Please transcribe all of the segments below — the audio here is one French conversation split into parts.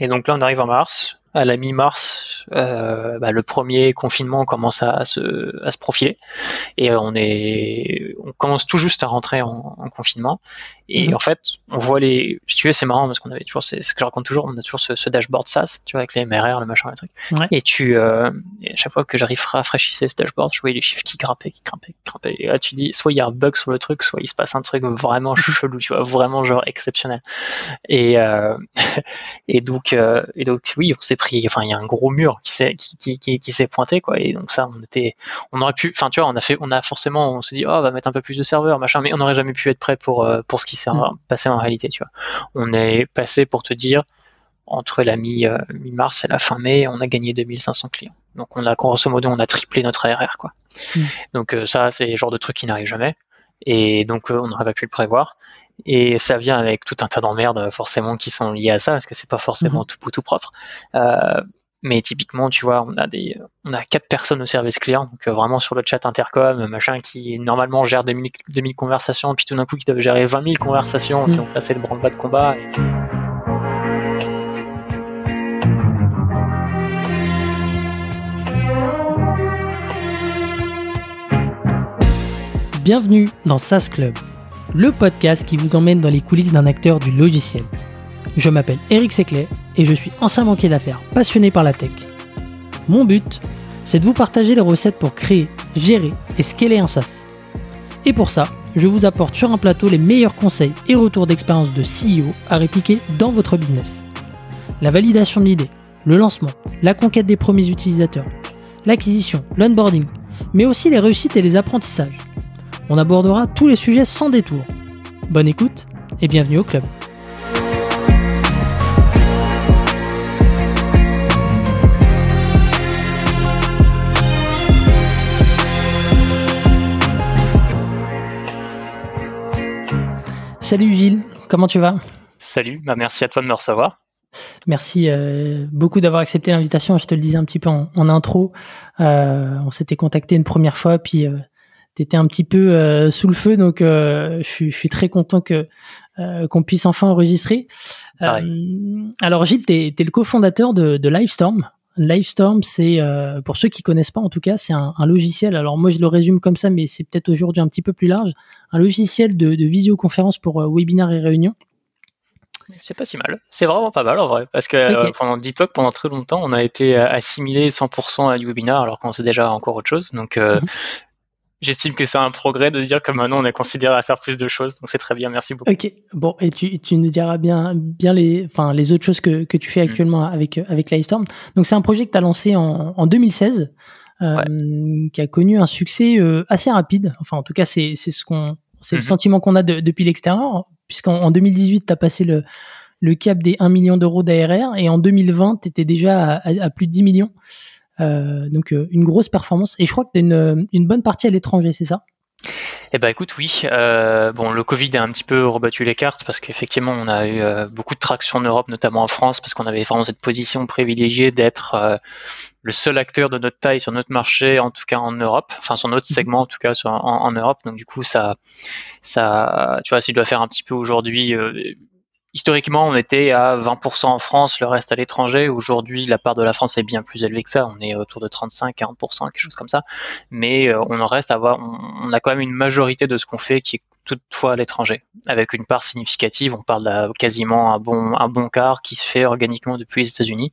Et donc là, on arrive en mars à la mi-mars, euh, bah, le premier confinement commence à, se, à se profiler et on est, on commence tout juste à rentrer en, en confinement et mhm. en fait, on voit les, si tu veux, c'est marrant parce qu'on avait toujours, c'est ce que je raconte toujours, on a toujours ce, ce, dashboard SaaS, tu vois, avec les MRR, le machin, le truc. Et tu, euh, et à chaque fois que j'arrive à rafraîchir ce dashboard, je voyais les chiffres qui grimpaient, qui grimpaient, qui grimpaient. Et là, tu dis, soit il y a un bug sur le truc, soit il se passe un truc vraiment chelou, tu vois, vraiment genre exceptionnel. Et euh, et donc, euh, et donc, oui, on s'est pris, enfin, il y a un gros mur qui s'est qui, qui, qui, s'est pointé, quoi. Et donc ça, on était, on aurait pu, enfin, tu vois, on a fait, on a forcément, on s'est dit, oh, on va mettre un peu plus de serveurs, machin, mais on n'aurait jamais pu être prêt pour euh, pour ce qui s'est mm. passé en réalité, tu vois. On est passé pour te dire entre la euh, mi-mars et la fin mai, on a gagné 2500 clients. Donc on a grosso modo on a triplé notre ARR quoi. Mm. Donc euh, ça c'est le genre de truc qui n'arrive jamais et donc euh, on n'aurait pas pu le prévoir. Et ça vient avec tout un tas d'emmerdes forcément qui sont liées à ça parce que c'est pas forcément mm-hmm. tout tout propre. Mais typiquement, tu vois, on a des, on a quatre personnes au service client, donc euh, vraiment sur le chat intercom, machin, qui normalement gère 2000, 2000 conversations, puis tout d'un coup qui doivent gérer 20 000 conversations, mm. donc là c'est le branle-bas de combat. Bienvenue dans SaaS Club, le podcast qui vous emmène dans les coulisses d'un acteur du logiciel. Je m'appelle Eric Seclet et je suis ancien banquier d'affaires passionné par la tech. Mon but, c'est de vous partager des recettes pour créer, gérer et scaler un SaaS. Et pour ça, je vous apporte sur un plateau les meilleurs conseils et retours d'expérience de CEO à répliquer dans votre business. La validation de l'idée, le lancement, la conquête des premiers utilisateurs, l'acquisition, l'onboarding, mais aussi les réussites et les apprentissages. On abordera tous les sujets sans détour. Bonne écoute et bienvenue au club. Salut Gilles, comment tu vas? Salut, bah merci à toi de me recevoir. Merci euh, beaucoup d'avoir accepté l'invitation. Je te le disais un petit peu en, intro. Euh, on s'était contacté une première fois, puis euh, tu étais un petit peu sous le feu, donc je suis, très content que qu'on puisse enfin enregistrer. alors Gilles, tu es, le cofondateur de, de Livestorm. Livestorm, c'est euh, pour ceux qui connaissent pas en tout cas, c'est un, logiciel. Alors moi je le résume comme ça, mais c'est peut-être aujourd'hui un petit peu plus large. Un logiciel de, visioconférence pour euh, webinaire et réunion. C'est pas si mal. C'est vraiment pas mal en vrai, parce que euh, pendant pendant très longtemps on a été assimilé 100% à du webinar alors qu'on sait déjà encore autre chose. Donc mhm j'estime que c'est un progrès de dire que maintenant on est considéré à faire plus de choses. Donc c'est très bien, merci beaucoup. Ok, bon, et tu, tu nous diras bien, bien les, enfin, les autres choses que, que tu fais mm. actuellement avec, avec Lightstorm. Donc c'est un projet que tu as lancé en, en 2016, euh, qui a connu un succès euh, assez rapide. Enfin, en tout cas, c'est ce qu'on, c'est le mm-hmm. sentiment qu'on a depuis l'extérieur, puisqu'en 2018, tu as passé le, le cap des 1 million d'euros d'ARR et en 2020, tu étais déjà à, à, plus de 10 millions. Euh, donc euh, une grosse performance. Et je crois que tu as une, une bonne partie à l'étranger, c'est ça? Eh ben écoute, oui. Euh, bon, le Covid a un petit peu rebattu les cartes parce qu'effectivement, on a eu beaucoup de traction en Europe, notamment en France, parce qu'on avait vraiment cette position privilégiée d'être le seul acteur de notre taille sur notre marché, en tout cas en Europe, enfin sur notre mhm. segment en tout cas en, en, Europe. Donc du coup, ça, ça, tu vois, si je dois faire un petit peu aujourd'hui historiquement, on était à 20% en France, le reste à l'étranger. Aujourd'hui, la part de la France est bien plus élevée que ça. On est autour de 35-40%, quelque chose comme ça. Mais euh, on en reste à avoir, on, a quand même une majorité de ce qu'on fait qui est toutefois à l'étranger, avec une part significative. On parle quasiment un bon, un bon quart qui se fait organiquement depuis les États-Unis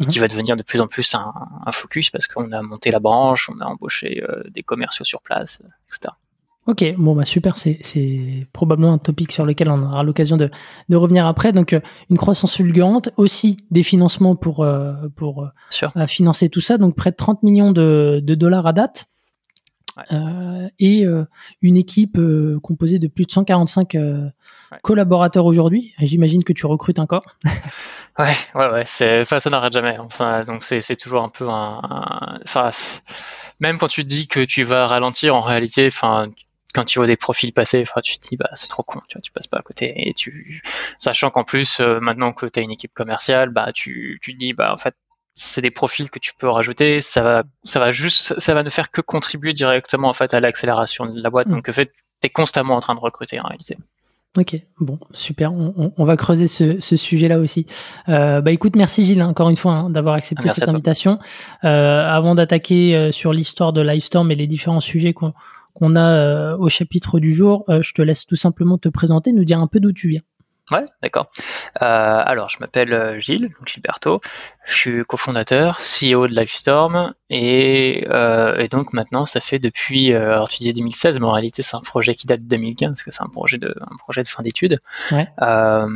et qui mhm. va devenir de plus en plus un, focus parce qu'on a monté la branche, on a embauché euh, des commerciaux sur place, etc. Ok, bon bah super, c'est probablement un topic sur lequel on aura l'occasion de, de, revenir après. Donc euh, une croissance fulgurante, aussi des financements pour, euh, pour euh, financer tout ça, donc près de 30 millions de, de dollars à date. et une équipe composée de plus de 145 collaborateurs aujourd'hui. J'imagine que tu recrutes encore. ouais, ouais, ouais. Enfin, ça n'arrête jamais. Enfin, donc c'est toujours un peu un, enfin, même quand tu te dis que tu vas ralentir, en réalité, enfin, quand tu vois des profils passer, tu te dis bah c'est trop con, tu vois, tu passes pas à côté et tu sachant qu'en plus euh, maintenant que tu as une équipe commerciale, bah tu tu te dis bah en fait c'est des profils que tu peux rajouter, ça va ça va juste ça va ne faire que contribuer directement en fait à l'accélération de la boîte. Mm. Donc en fait, tu es constamment en train de recruter en réalité. Ok, bon, super. On, va creuser ce, sujet-là aussi. Euh, bah écoute, merci Gilles, hein, encore une fois, hein, d'avoir accepté cette invitation. Euh, avant d'attaquer sur l'histoire de Livestorm et les différents sujets qu'on a au chapitre du jour, je te laisse tout simplement te présenter, nous dire un peu d'où tu viens. Ouais, d'accord. Euh, alors, je m'appelle euh, Gilles, Gilberto. Je suis cofondateur, CEO de Livestorm, et, euh, et, donc maintenant, ça fait depuis, euh, alors tu disais 2016, mais en réalité, c'est un projet qui date de 2015, parce que c'est un projet de, un projet de fin d'études. Ouais. Euh,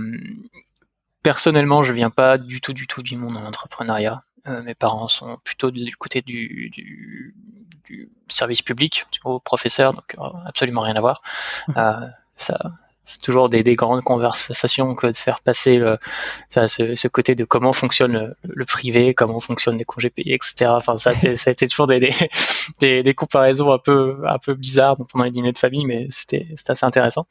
personnellement, je viens pas du tout, du tout du monde de l'entrepreneuriat. Euh, mes parents sont plutôt du côté du, du, du service public, au professeur, donc absolument rien à voir. Mmh. ça, c'est toujours des, des, grandes conversations que de faire passer le, ce, ce, côté de comment fonctionne le, privé, comment fonctionnent les congés payés, etc. Enfin, ça, ça a été toujours des, des, des, comparaisons un peu, un peu bizarres pendant les dîners de famille, mais c'était assez intéressant.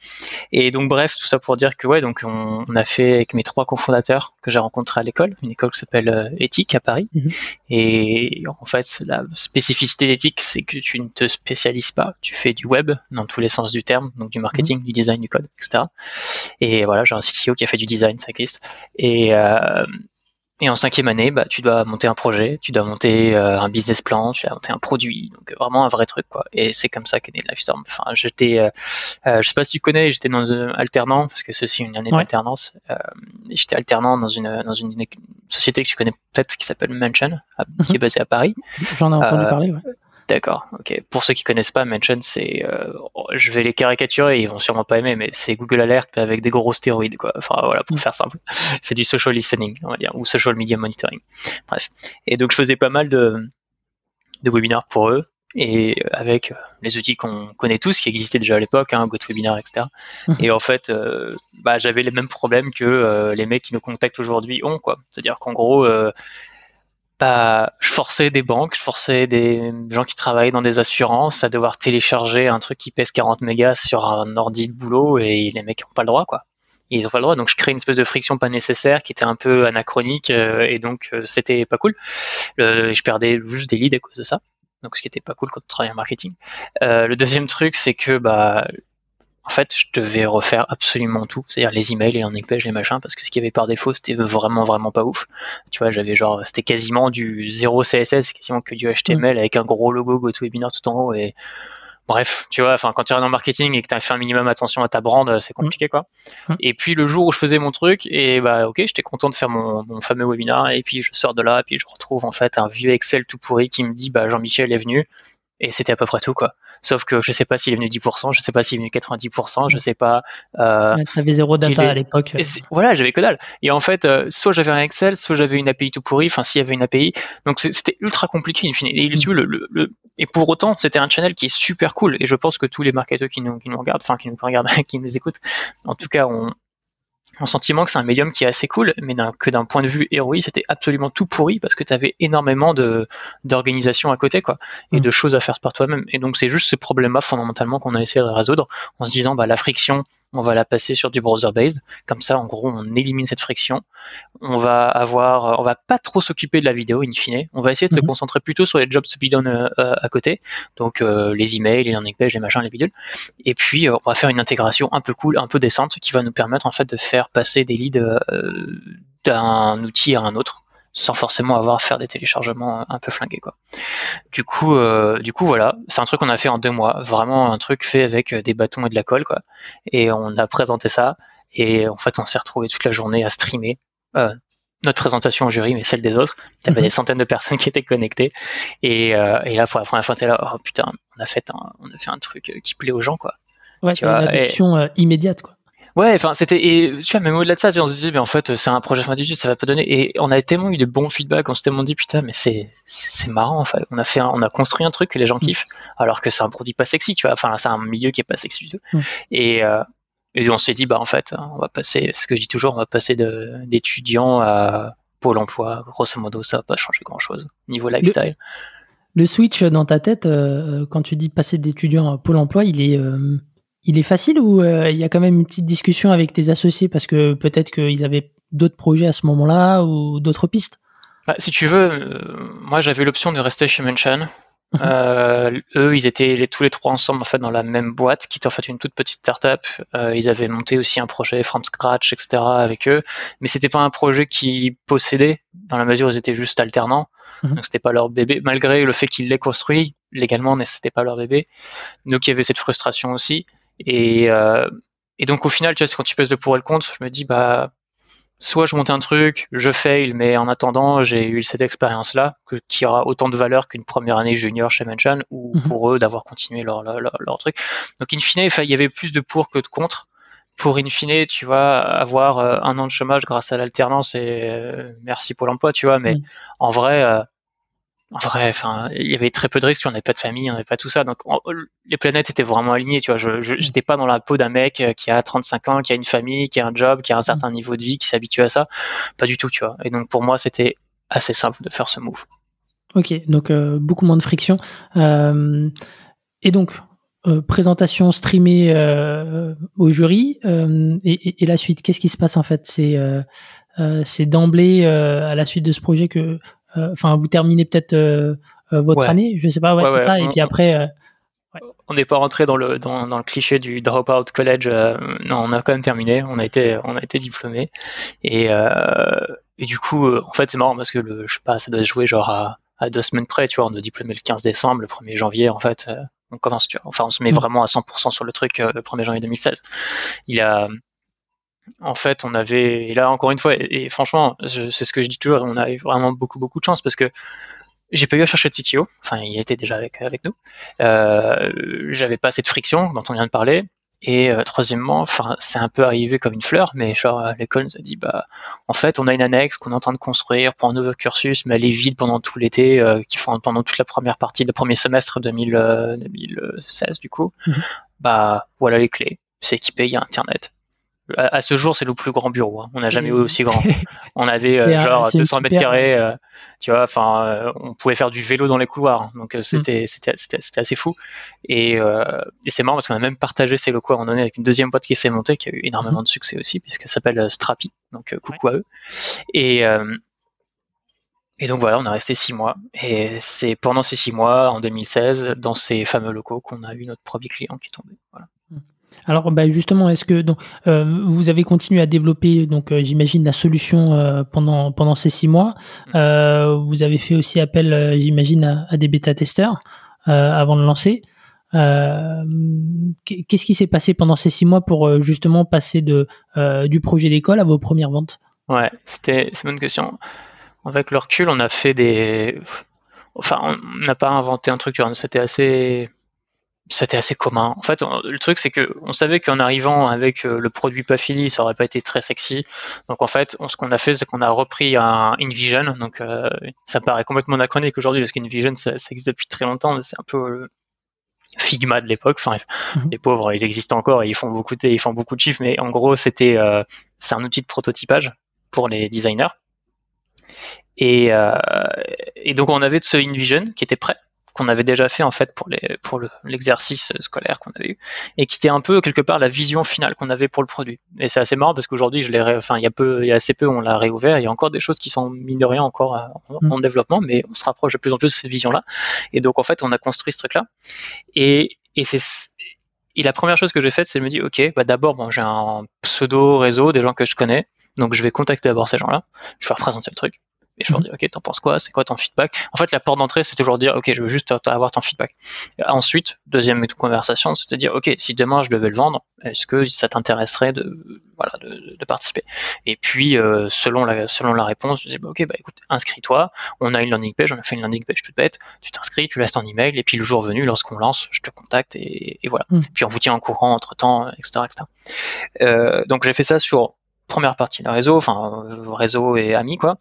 Et donc, bref, tout ça pour dire que, ouais, donc on, on a fait avec mes trois cofondateurs que j'ai rencontrés à l'école, une école qui s'appelle euh, Éthique à Paris. Mhm. Et en fait, la spécificité d'éthique, c'est que tu ne te spécialises pas, tu fais du web dans tous les sens du terme, donc du marketing, mhm. du design, du code et voilà, j'ai un CTO qui a fait du design, ça existe. Et, euh, et en cinquième année, bah, tu dois monter un projet, tu dois monter euh, un business plan, tu dois monter un produit, donc vraiment un vrai truc quoi. Et c'est comme ça qu'est né Livestorm. Enfin, j'étais, euh, je sais pas si tu connais, j'étais dans un alternant parce que ceci une année d'alternance. J'étais alternant dans une dans une, société que tu connais peut-être qui s'appelle Mention, qui est mhm. basée à Paris. J'en ai entendu parler. Ouais. D'accord, ok. Pour ceux qui connaissent pas, Mention, c'est, euh, je vais les caricaturer, ils vont sûrement pas aimer, mais c'est Google Alert avec des gros stéroïdes, quoi. Enfin voilà, pour mm. faire simple, c'est du social listening, on va dire, ou social media monitoring. Bref. Et donc je faisais pas mal de, de webinars pour eux, et avec les outils qu'on connaît tous, qui existaient déjà à l'époque, hein, GoToWebinar, etc. Mm. Et en fait, euh, bah, j'avais les mêmes problèmes que euh, les mecs qui nous contactent aujourd'hui ont, quoi. C'est-à-dire qu'en gros, je forçais des banques, je forçais des gens qui travaillent dans des assurances à devoir télécharger un truc qui pèse 40 mégas sur un ordi de boulot et les mecs n'ont pas le droit, quoi. Ils ont pas le droit, donc je crée une espèce de friction pas nécessaire qui était un peu anachronique euh, et donc euh, c'était pas cool. je perdais juste des leads à cause de ça donc ce qui était pas cool quand on travaille en marketing. Euh, le deuxième truc, c'est que bah en fait, je devais refaire absolument tout, c'est-à-dire les emails, les landing pages, les machins, parce que ce qu'il y avait par défaut, c'était vraiment, vraiment pas ouf. Tu vois, j'avais genre, c'était quasiment du zéro CSS, quasiment que du HTML avec un gros logo GoToWebinar tout en haut et bref, tu vois, enfin, quand tu es dans le marketing et que tu as fait un minimum attention à ta brand, c'est compliqué, quoi. Et puis, le jour où je faisais mon truc, et bah, ok, j'étais content de faire mon, mon, fameux webinar, et puis je sors de là, et puis je retrouve, en fait, un vieux Excel tout pourri qui me dit, bah, Jean-Michel est venu, et c'était à peu près tout, quoi. Sauf que je sais pas s'il est venu 10%, je sais pas s'il est venu 90%, je sais pas. Euh, ouais, zéro data à l'époque. Voilà, j'avais que dalle. Et en fait, euh, soit j'avais un Excel, soit j'avais une API tout pourri. Enfin, s'il y avait une API, donc c'était ultra compliqué. In fine. Et, mm. le, le, le, et pour autant, c'était un channel qui est super cool. Et je pense que tous les marketeurs qui nous, qui nous regardent, enfin qui nous regardent, qui nous écoutent, en tout cas, ont, mon sentiment que c'est un médium qui est assez cool, mais que d'un point de vue héroï, c'était absolument tout pourri parce que tu avais énormément de d'organisation à côté, quoi, et mm. de choses à faire par toi-même. Et donc c'est juste ce problème-là fondamentalement qu'on a essayé de résoudre en se disant bah la friction, on va la passer sur du browser based, comme ça en gros on élimine cette friction. On va avoir, on va pas trop s'occuper de la vidéo in fine. On va essayer de se mm-hmm. concentrer plutôt sur les jobs to be done euh, euh, à côté, donc euh, les emails, les landing pages, les machins, les bidules. Et puis on va faire une intégration un peu cool, un peu décente, qui va nous permettre en fait de faire passer des leads euh, d'un outil à un autre sans forcément avoir à faire des téléchargements un peu flingués quoi. Du coup, euh, du coup voilà, c'est un truc qu'on a fait en deux mois, vraiment un truc fait avec des bâtons et de la colle quoi. Et on a présenté ça et en fait on s'est retrouvé toute la journée à streamer euh, notre présentation au jury, mais celle des autres. Il y avait mhm. des centaines de personnes qui étaient connectées et, et là pour la première fois t'es là, oh putain, on a fait un, on a fait un truc qui plaît aux gens quoi. Ouais, tu une adoption immédiate quoi. Ouais, enfin c'était et tu vois même au-delà de ça, on se disait mais en fait c'est un projet fin d'études, ça va pas donner et on a tellement eu de bons feedbacks, on s'est tellement dit putain mais c'est c'est marrant en fait, on a fait on a construit un truc que les gens mm. kiffent alors que c'est un produit pas sexy, tu vois, enfin c'est un milieu qui est pas sexy du tout. Mm. Et euh, et on s'est dit bah en fait on va passer, ce que je dis toujours, on va passer d'étudiants à Pôle Emploi, grosso modo ça va pas changer grand chose niveau lifestyle. Le, switch dans ta tête euh, quand tu dis passer d'étudiant à Pôle Emploi, il est euh, il est facile ou euh, il y a quand même une petite discussion avec tes associés parce que peut-être qu'ils avaient d'autres projets à ce moment-là ou d'autres pistes? Bah, Si tu veux, euh, moi j'avais l'option de rester chez Mention. Mhm. eux, ils étaient tous les trois ensemble en fait dans la même boîte, qui était en fait une toute petite startup. Euh, ils avaient monté aussi un projet from scratch, etc. avec eux, mais c'était pas un projet qui possédait dans la mesure où ils étaient juste alternants. Mhm. Donc c'était pas leur bébé, malgré le fait qu'ils l'aient construit légalement, mais c'était pas leur bébé. Donc il y avait cette frustration aussi. Et, euh, et donc au final, tu vois, quand tu pèses le pour et le contre, je me dis bah soit je monte un truc, je fail, mais en attendant, j'ai eu cette expérience-là, qui aura autant de valeur qu'une première année junior chez Manchan, ou mhm. pour eux d'avoir continué leur, leur, leur, truc. Donc, in fine, il y avait plus de pour que de contre. Pour in fine, tu vois, avoir euh, un an de chômage grâce à l'alternance et euh, merci pour l'emploi, tu vois, mais en vrai, euh, en vrai, enfin, il y avait très peu de risques, on n'avait pas de famille, on n'avait pas tout ça. Donc, les planètes étaient vraiment alignées, tu vois. Je, j'étais pas dans la peau d'un mec euh, qui a 35 ans, qui a une famille, qui a un job, qui a un certain mm. niveau de vie, qui s'habitue à ça. Pas du tout, tu vois. Et donc, pour moi, c'était assez simple de faire ce move. Ok, donc euh, beaucoup moins de friction. Euh, et donc, présentation streamée au jury. Et, et, la suite, qu'est-ce qui se passe en fait? C'est d'emblée à la suite de ce projet que enfin, vous terminez peut-être euh, euh, votre année, je sais pas, ouais, c'est ça. Et puis après. On n'est pas rentré dans le dans, le cliché du dropout college. non, on a quand même terminé. On a été on a été diplômé. Et, et du coup, en fait, c'est marrant parce que le, je sais pas, ça doit se jouer genre à, à deux semaines près. Tu vois, on a diplômé le 15 décembre, le 1er janvier. En fait, on commence. Tu vois, enfin, on se met mm. vraiment à 100% sur le truc le 1er janvier 2016. Il a en fait, on avait, et là encore une fois, et, franchement, c'est ce que je dis toujours, on a eu vraiment beaucoup beaucoup de chance parce que j'ai pas eu à chercher de CTO, enfin il était déjà avec, avec nous, euh, j'avais pas cette friction dont on vient de parler, et euh, troisièmement, enfin c'est un peu arrivé comme une fleur, mais genre l'école nous a dit bah en fait on a une annexe qu'on est en train de construire pour un nouveau cursus, mais elle est vide pendant tout l'été, euh, qui font pendant toute la première partie, le premier semestre 2000, 2016 du coup, mhm. bah voilà les clés, c'est équipé, il y a internet, à, ce jour, c'est le plus grand bureau. Hein. On n'a jamais eu aussi grand. On avait euh, genre 200 mètres carrés. Euh, tu vois, enfin, euh, on pouvait faire du vélo dans les couloirs. Hein. Donc mm. c'était c'était c'était assez fou. Et, et c'est marrant parce qu'on a même partagé ces locaux à un moment donné avec une deuxième boîte qui s'est montée, qui a eu énormément mm-hmm. de succès aussi, puisqu'elle s'appelle Strapi. Donc coucou à eux. Et et donc voilà, on a resté six mois. Et c'est pendant ces six mois, en 2016, dans ces fameux locaux, qu'on a eu notre premier client qui est tombé. Voilà. Alors bah, justement, est-ce que donc, euh, vous avez continué à développer donc euh, j'imagine la solution euh, pendant pendant ces six mois. Mm. vous avez fait aussi appel, j'imagine, à, des bêta-testeurs avant de lancer. Qu'est-ce qui s'est passé pendant ces six mois pour justement passer de du projet d'école à vos premières ventes? Ouais, c'était c'est une bonne question. Avec le recul, on a fait des, enfin, on n'a pas inventé un truc, c'était assez c'était assez commun. En fait, le truc c'est que on savait qu'en arrivant avec euh, le produit pas fini, ça aurait pas été très sexy. Donc en fait, ce qu'on a fait, c'est qu'on a repris un InVision. Donc euh, ça paraît complètement anachronique aujourd'hui parce qu'InVision ça, ça existe depuis très longtemps, c'est un peu Figma de l'époque. Enfin, mhm. les pauvres, ils existent encore et ils font beaucoup de, ils font beaucoup de chiffres, mais en gros, c'était euh, c'est un outil de prototypage pour les designers. Et, et donc on avait de ce InVision qui était prêt qu'on avait déjà fait en fait pour les pour l'exercice scolaire qu'on avait eu et qui était un peu quelque part la vision finale qu'on avait pour le produit. Et c'est assez marrant parce qu'aujourd'hui je l'ai enfin il y a peu il y a assez peu on l'a réouvert, il y a encore des choses qui sont mine de rien encore euh, en, mm. développement mais on se rapproche de plus en plus de cette vision là. Et donc en fait on a construit ce truc là et et c'est et la première chose que j'ai faite, c'est de me dire, ok, bah d'abord, bon, j'ai un pseudo réseau, des gens que je connais, donc je vais contacter d'abord ces gens-là, je vais représenter le truc et je leur mhm. dis ok t'en penses quoi? C'est quoi ton feedback? En fait la porte d'entrée c'est toujours dire ok je veux juste avoir ton feedback. Ensuite deuxième conversation c'est de dire ok si demain je devais le vendre est-ce que ça t'intéresserait de voilà de, de, participer? Et puis euh, selon la selon la réponse je dis bah, ok bah écoute inscris-toi. On a une landing page on a fait une landing page toute bête. Tu t'inscris tu laisses ton email et puis le jour venu lorsqu'on lance je te contacte et, et voilà. Mhm. puis on vous tient en courant entre temps etc etc euh, donc j'ai fait ça sur première partie de réseau enfin réseau et amis quoi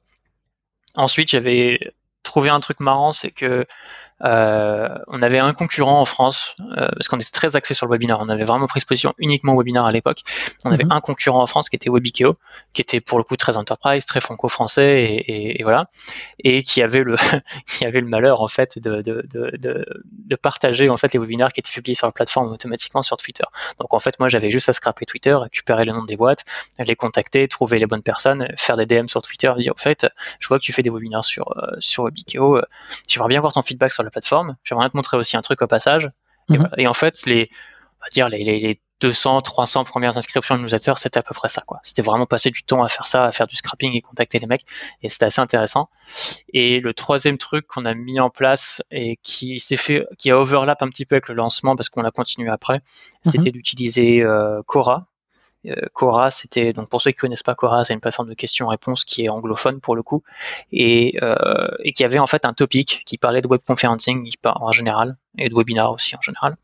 Ensuite, j'avais trouvé un truc marrant, c'est que euh, on avait un concurrent en France, euh, parce qu'on était très axé sur le webinaire. On avait vraiment pris position uniquement au webinaire à l'époque. On avait mhm. un concurrent en France qui était Webikeo, qui était pour le coup très enterprise, très franco-français, et, et, voilà, et qui avait le qui avait le malheur en fait de, de, de, de, partager en fait les webinaires qui étaient publiés sur la plateforme automatiquement sur Twitter. Donc en fait, moi j'avais juste à scraper Twitter, récupérer le nom des boîtes, les contacter, trouver les bonnes personnes, faire des DM sur Twitter, dire en fait, je vois que tu fais des webinaires sur euh, sur Webikeo, tu vas bien voir ton feedback sur la plateforme. J'aimerais te montrer aussi un truc au passage. Et, Mhm. et en fait, les, on va dire les, les, les 200, 300 premières inscriptions de newsletters, c'était à peu près ça, quoi. C'était vraiment passer du temps à faire ça, à faire du scrapping et contacter les mecs. Et c'était assez intéressant. Et le troisième truc qu'on a mis en place et qui s'est fait, qui a overlap un petit peu avec le lancement parce qu'on l'a continué après, c'était d'utiliser euh, Cora. Euh, Cora, c'était donc pour ceux qui connaissent pas Cora, c'est une plateforme de questions-réponses qui est anglophone pour le coup et, euh, et qui avait en fait un topic qui parlait de web conferencing en général et de webinar aussi en général,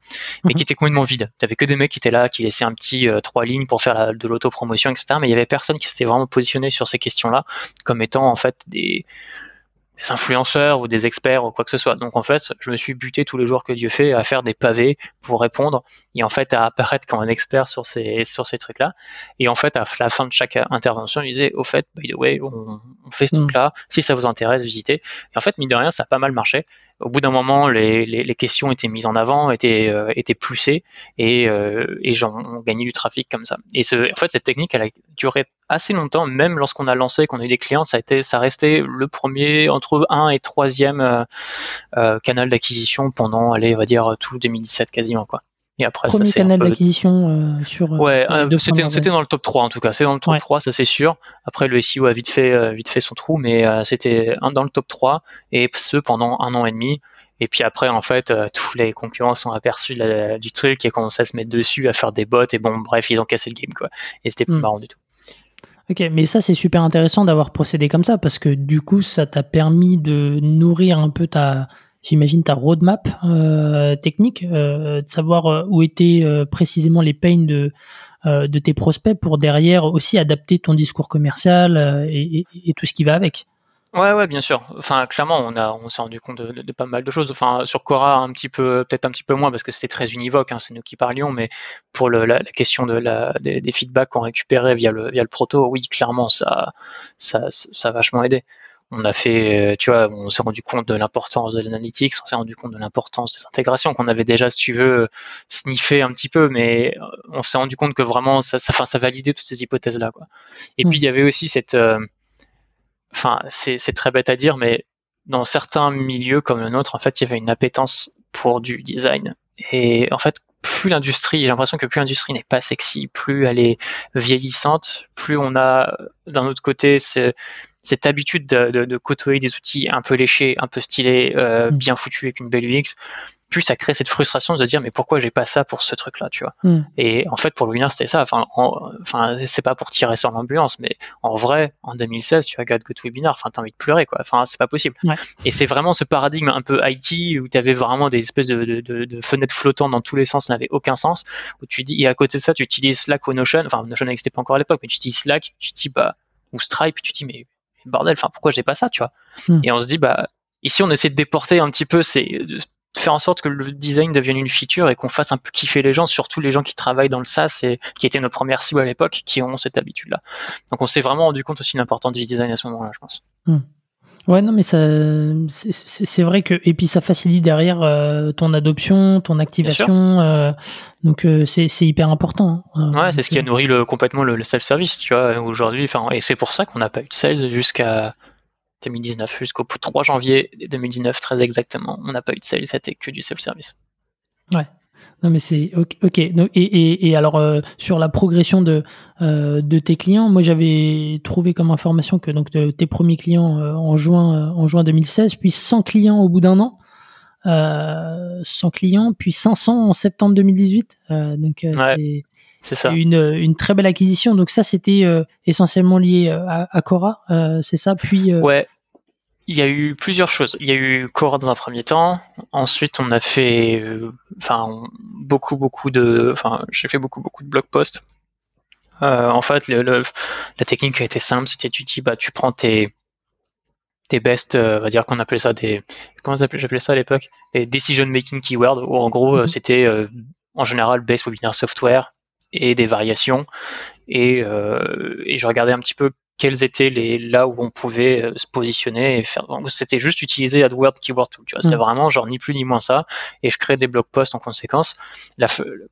mais Mhm. qui était complètement vide. Tu avais que des mecs qui étaient là, qui laissaient un petit euh, trois lignes pour faire la- de l'autopromotion, etc. Mais il y avait personne qui s'était vraiment positionné sur ces questions-là comme étant en fait des des influenceurs ou des experts ou quoi que ce soit. Donc en fait, je me suis buté tous les jours que Dieu fait à faire des pavés pour répondre et en fait à apparaître comme un expert sur ces sur ces trucs-là. Et en fait, à la fin de chaque intervention, il disait au fait, by the way, on, on fait ce Mm. truc-là. Si ça vous intéresse, visitez. Et en fait, mine de rien, ça a pas mal marché. Au bout d'un moment, les, les, les questions étaient mises en avant, étaient euh, étaient poussées et euh, et on gagnait du trafic comme ça. Et ce, en fait, cette technique, elle a duré assez longtemps, même lorsqu'on a lancé, qu'on a eu des clients, ça a été, ça restait le premier entre un et troisième euh, euh, canal d'acquisition pendant, allez, on va dire tout 2017 quasiment quoi. Et après, Premier ça canal peu- d'acquisition euh, sur. euh, Ouais, c'était dans le top 3 en tout cas. C'est dans le top Ouais. 3, ça c'est sûr. Après le SEO a vite fait euh, vite fait son trou, mais euh, c'était dans le top 3 et ce pendant un an et demi. Et puis après, en fait, euh, tous les concurrents sont aperçus la- du truc et commencé à se mettre dessus, à faire des bots et bon, bref, ils ont cassé le game quoi. Et c'était pas Hmm. marrant du tout. Ok, mais ça c'est super intéressant d'avoir procédé comme ça parce que du coup ça t'a permis de nourrir un peu ta, j'imagine ta roadmap euh, technique, euh, de savoir euh, où étaient précisément les pains de de tes prospects pour derrière aussi adapter ton discours commercial et, tout ce qui va avec? Ouais, ouais, bien sûr. Enfin, clairement, on a, on s'est rendu compte de, pas mal de choses. Enfin, sur Cora, un petit peu, peut-être un petit peu moins parce que c'était très univoque. Hein, c'est nous qui parlions, mais pour le, la, question des, feedbacks qu'on récupérait via le, via le proto, oui, clairement, ça, ça, ça a vachement aidé. On a fait, euh, tu vois, on s'est rendu compte de l'importance de l'analytics, on s'est rendu compte de l'importance des intégrations qu'on avait déjà, si tu veux, sniffé un petit peu, mais euh, on s'est rendu compte que vraiment, ça, ça, enfin, ça validait toutes ces hypothèses-là, quoi. Et Mm. puis il y avait aussi cette, euh, enfin, c'est c'est très bête à dire, mais dans certains milieux comme le nôtre, en fait, il y avait une appétence pour du design. Et en fait, plus l'industrie, j'ai l'impression que plus l'industrie n'est pas sexy, plus elle est vieillissante, plus on a d'un autre côté ce- cette habitude de, de, de côtoyer des outils un peu léchés, un peu stylés, euh, Mm. bien foutus avec une belle UX, plus ça crée cette frustration de se dire mais pourquoi j'ai pas ça pour ce truc-là, tu vois. Mm. Et en fait, pour le webinar, c'était ça. Enfin, en- enfin, c'est pas pour tirer sur l'ambulance, mais en vrai, en 2016, tu regardes GoToWebinar, enfin, t'as envie de pleurer, quoi. Enfin, c'est pas possible. Ouais. Et c'est vraiment ce paradigme un peu IT où t'avais vraiment des espèces de, de, de, de fenêtres flottantes dans tous les sens, ça n'avait aucun sens. Où tu dis, et à côté de ça, tu utilises Slack ou Notion. Enfin, Notion n'existait pas encore à l'époque, mais tu utilises Slack, tu dis, bah, ou Stripe, tu dis, mais bordel, enfin, pourquoi j'ai pas ça, tu vois. Mm. Et on se dit, bah, ici, on essaie de déporter un petit peu ces, de faire en sorte que le design devienne une feature et qu'on fasse un peu kiffer les gens, surtout les gens qui travaillent dans le SaaS et qui étaient nos premières cibles à l'époque, qui ont cette habitude-là. Donc on s'est vraiment rendu compte aussi de l'importance du design à ce moment-là, je pense. Ouais, non, mais ça, c'est- vrai que et puis ça facilite derrière euh, ton adoption, ton activation. euh, donc euh, c'est c'est hyper important. hein. Ouais, c'est ce qui a nourri le, complètement le, le self-service, tu vois, aujourd'hui. Enfin, et c'est pour ça qu'on n'a pas eu de sales jusqu'à 2019, jusqu'au 3 janvier 2019, très exactement. On n'a pas eu de sales, c'était que du self-service. Non mais c'est ok. Donc, et, et, et alors euh, sur la progression de euh, de tes clients, moi j'avais trouvé comme information que donc de tes premiers clients euh, en juin en juin 2016, puis 100 clients au bout d'un an, euh, 100 clients, puis 500 en septembre 2018. Euh, donc Ouais. c'est- ça. une une très belle acquisition. Donc ça c'était essentiellement lié à, à Cora, c'est ça? Puis Ouais. Il y a eu plusieurs choses. Il y a eu Cora dans un premier temps. Ensuite, on a fait, euh, enfin, beaucoup, beaucoup de, enfin, j'ai fait beaucoup, beaucoup de blog posts. Euh, en fait, le, le- la technique a été simple. C'était tu dis, bah, tu prends tes, tes best, euh, on va dire qu'on appelait ça des, comment j'appelais ça à l'époque, des decision making keywords, où en gros, euh, Mhm. c'était euh, en général best webinar software et des variations. Et, euh, et je regardais un petit peu quels étaient les là où on pouvait euh, se positionner et faire. C'était juste utiliser AdWords Keyword Tool. Tu vois, c'est mm. vraiment genre ni plus ni moins ça. Et je crée des blog posts en conséquence.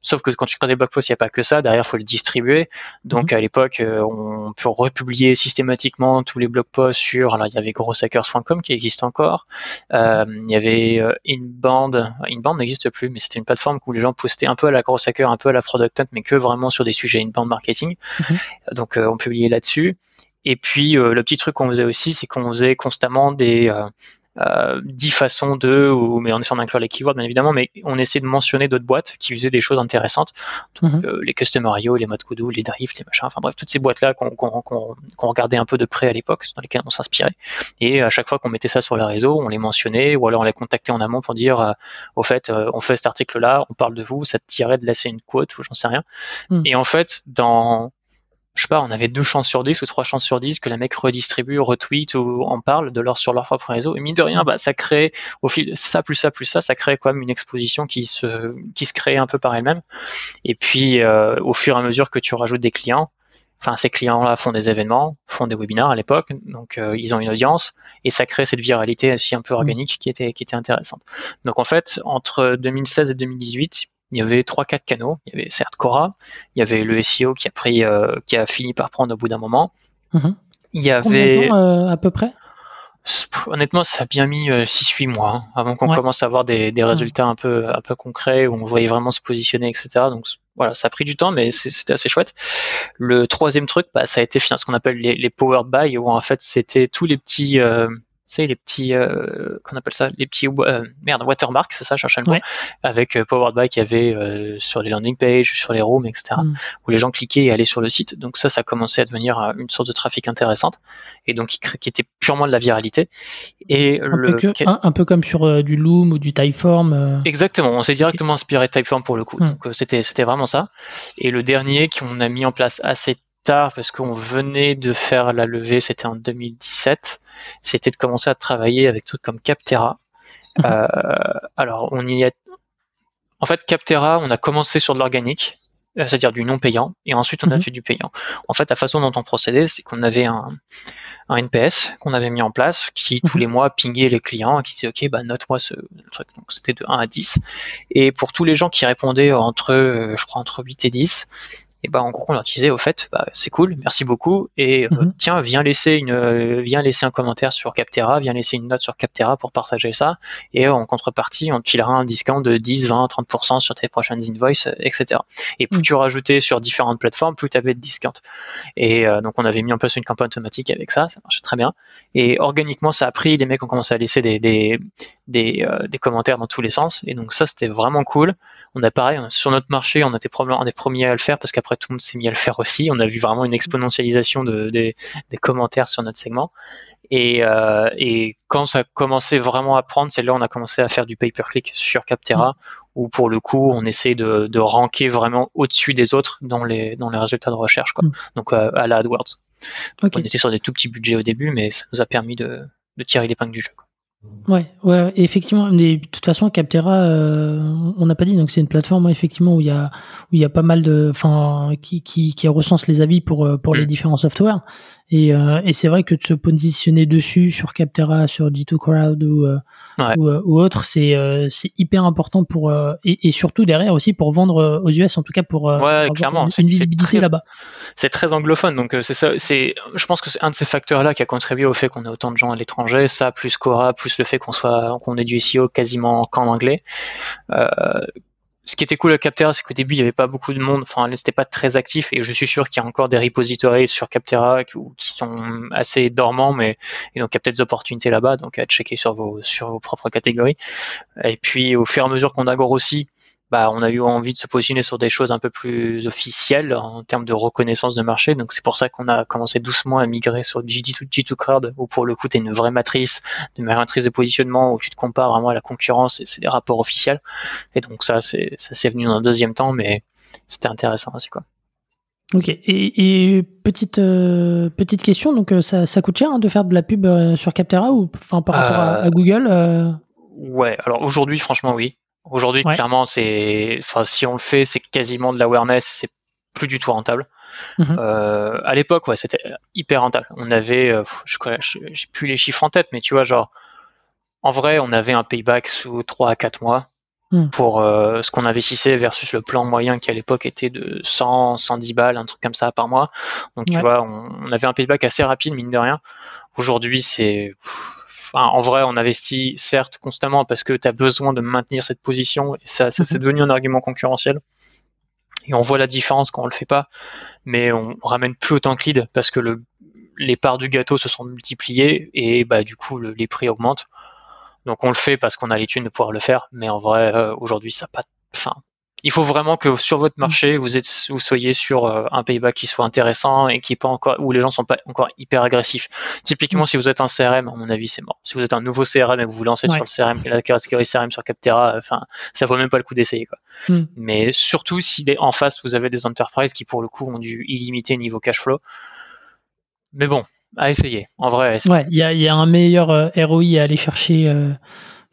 sauf que quand tu crées des blog posts, il n'y a pas que ça. Derrière, il faut le distribuer. Donc mm. à l'époque, euh, on peut republier systématiquement tous les blog posts sur. Alors il y avait grosshackers.com qui existe encore. Euh, il y avait Inbound. Inbound n'existe plus, mais c'était une plateforme où les gens postaient un peu à la gross hacker, un peu à la product hunt, mais que vraiment sur des sujets inbound marketing. Mm-hmm. Donc on publiait là-dessus. Et puis euh, le petit truc qu'on faisait aussi, c'est qu'on faisait constamment des euh, euh, 10 façons de, ou, mais en essayant d'inclure les keywords bien évidemment, mais on essayait de mentionner d'autres boîtes qui faisaient des choses intéressantes, donc mhm. euh, les Customerio, les Modkudu, les Drift, les machins, enfin bref, toutes ces boîtes-là qu'on regardait un peu de près à l'époque, dans lesquelles on s'inspirait, et à chaque fois qu'on mettait ça sur le réseau, on les mentionnait, ou alors on les contactait en amont pour dire, euh, au fait, on fait cet article-là, on parle de vous, ça te tirait de laisser une quote, ou j'en sais rien, mhm. et en fait, dans je sais pas, on avait deux chances sur dix ou trois chances sur dix que la mec redistribue, retweet ou en parle de leur sur leur propre réseau. Et mine de rien, bah, ça crée, au fil de ça plus ça plus ça, ça crée quand même une exposition qui se, qui se crée un peu par elle-même. Et puis, euh, au fur et à mesure que tu rajoutes des clients, enfin, ces clients-là font des événements, font des webinaires à l'époque, donc euh, ils ont une audience et ça crée cette viralité aussi un peu organique qui était, qui était intéressante. Donc en fait, entre 2016 et 2018, il y avait trois quatre canaux. Il y avait certes Cora, il y avait le SEO qui a pris, euh, qui a fini par prendre au bout d'un moment. Mhm. Il y avait euh, à peu près? Honnêtement, ça a bien mis 6-8 euh, mois hein, avant qu'on commence à avoir des, des résultats un peu un peu concrets où on voyait vraiment se positionner, etc. Donc voilà, ça a pris du temps, mais c'était assez chouette. Le troisième truc, bah, ça a été ce qu'on appelle les, les powered buy, où en fait c'était tous les petits sais, les petits, euh, qu'on appelle ça, les petits, euh, merde, watermarks, c'est ça, je cherchais le mot, avec euh, Powered By qu'il y avait euh, sur les landing pages, sur les rooms, etc., mm. où les gens cliquaient et allaient sur le site. Donc ça, ça commençait à devenir euh, une source de trafic intéressante, et donc qui, était purement de la viralité. Et un, le... peu, un, peu comme sur du Loom ou du Typeform. Exactement, on s'est directement inspiré de Typeform pour le coup. Mm. Donc c'était c'était vraiment ça. Et le dernier qu'on a mis en place assez tard parce qu'on venait de faire la levée, c'était en 2017 c'était de commencer à travailler avec trucs comme Captera. Euh, alors, on y a. En fait, Captera, on a commencé sur de l'organique, euh, c'est-à-dire du non payant, et ensuite on a mhm. fait du payant. En fait, la façon dont on procédait, c'est qu'on avait un, un NPS qu'on avait mis en place qui tous mhm. les mois pingait les clients qui disait ok bah note-moi ce truc donc c'était de 1 à 10 et pour tous les gens qui répondaient entre euh, je crois entre 8 et 10 et bah en gros on leur disait au fait bah, c'est cool merci beaucoup. Et euh, mhm. tiens viens laisser une euh, viens laisser un commentaire sur Captera viens laisser une note sur Captera pour partager ça. Et en contrepartie on te filera un discount de 10 20 30% sur tes prochaines invoices etc et plus mhm. tu rajoutais sur différentes plateformes plus tu avais de discount. Et euh, donc on avait mis en place une campagne automatique avec ça ça marchait très bien. Et organiquement ça a pris les mecs ont commencé à laisser des des, des, des commentaires dans tous les sens. Et donc ça c'était vraiment cool. On a pareil sur notre marché on était probablement un des premiers à le faire parce qu'après tout le monde s'est mis à le faire aussi. On a vu vraiment une exponentialisation de, des commentaires sur notre segment. Et, euh, et, quand ça a commencé vraiment à prendre, c'est là où on a commencé à faire du pay-per-click sur Captera, où pour le coup, on essaie de, de ranker vraiment au-dessus des autres dans les, dans les résultats de recherche, quoi. Mm. donc euh, à la AdWords. On était sur des tout petits budgets au début, mais ça nous a permis de, de tirer l'épingle du jeu. Quoi. Ouais, ouais, effectivement. Mais de toute façon, Captera, euh, on n'a pas dit, donc c'est une plateforme effectivement où il y a où il y a pas mal de, enfin, qui, qui, qui recense les avis pour pour les mm. différents softwares. Et, euh, et c'est vrai que de se positionner dessus sur Captera, sur G2 Crowd ou, euh, ou, euh, ou, autre, c'est c'est hyper important pour et, et, surtout derrière aussi pour vendre aux US, en tout cas pour ouais, clairement, une, visibilité là-bas. C'est très anglophone, donc c'est ça. C'est, je pense que c'est un de ces facteurs-là qui a contribué au fait qu'on ait autant de gens à l'étranger. Ça, plus Cora, plus le fait qu'on soit qu'on ait du SEO quasiment qu'en anglais. Ce qui était cool à Captera, c'est qu'au début, il n'y avait pas beaucoup de monde, enfin, c'était pas très actif, et je suis sûr qu'il y a encore des repositories sur Captera qui, sont assez dormants, mais donc il y a peut-être des opportunités là-bas, donc à checker sur vos sur vos propres catégories. Et puis au fur et à mesure qu'on a grossi, bah, on a eu envie de se positionner sur des choses un peu plus officielles en termes de reconnaissance de marché. Donc c'est pour ça qu'on a commencé doucement à migrer sur G2, G2 Crowd, où pour le coup, tu une vraie matrice, une matrice de positionnement où tu te compares vraiment à la concurrence et c'est des rapports officiels. Et donc ça, c'est ça s'est venu dans un deuxième temps, mais c'était intéressant aussi quoi. Ok. Et, petite euh, petite question, donc euh, ça, ça coûte cher hein, de faire de la pub euh, sur Captera ou enfin par rapport à, Google Ouais. Alors aujourd'hui, franchement, oui. Aujourd'hui, clairement, c'est, enfin, si on le fait, c'est quasiment de l'awareness, c'est plus du tout rentable. Mhm. Euh, à l'époque, ouais, c'était hyper rentable. On avait, euh, je j'ai plus les chiffres en tête, mais tu vois, genre, en vrai, on avait un payback sous 3 à 4 mois mhm. pour euh, ce qu'on investissait versus le plan moyen qui à l'époque était de 100, 110 balles, un truc comme ça par mois. Donc tu vois, on, avait un payback assez rapide, mine de rien. Aujourd'hui, c'est en vrai, on investit certes constamment parce que tu as besoin de maintenir cette position et ça, ça c'est mhm. devenu un argument concurrentiel. Et on voit la différence quand on le fait pas, mais on ramène plus autant que lead parce que le, les parts du gâteau se sont multipliées et bah du coup les prix augmentent. Donc on le fait parce qu'on a les thunes de pouvoir le faire, mais en vrai euh, aujourd'hui ça pas, enfin il faut vraiment que sur votre marché, vous, êtes, vous soyez sur euh, un payback qui soit intéressant et qui est pas encore, où les gens sont pas encore hyper agressifs. Typiquement, mm. si vous êtes un CRM, à mon avis, c'est mort. Si vous êtes un nouveau CRM et que vous vous lancez sur le CRM, la catégorie CRM sur Captera, enfin, ça vaut même pas le coup d'essayer, quoi. Mm. Mais surtout si en face vous avez des enterprises qui pour le coup ont du illimité niveau cash flow. Mais bon, à essayer. En vrai. Ouais, il y a, y a, un meilleur euh, ROI à aller chercher. Euh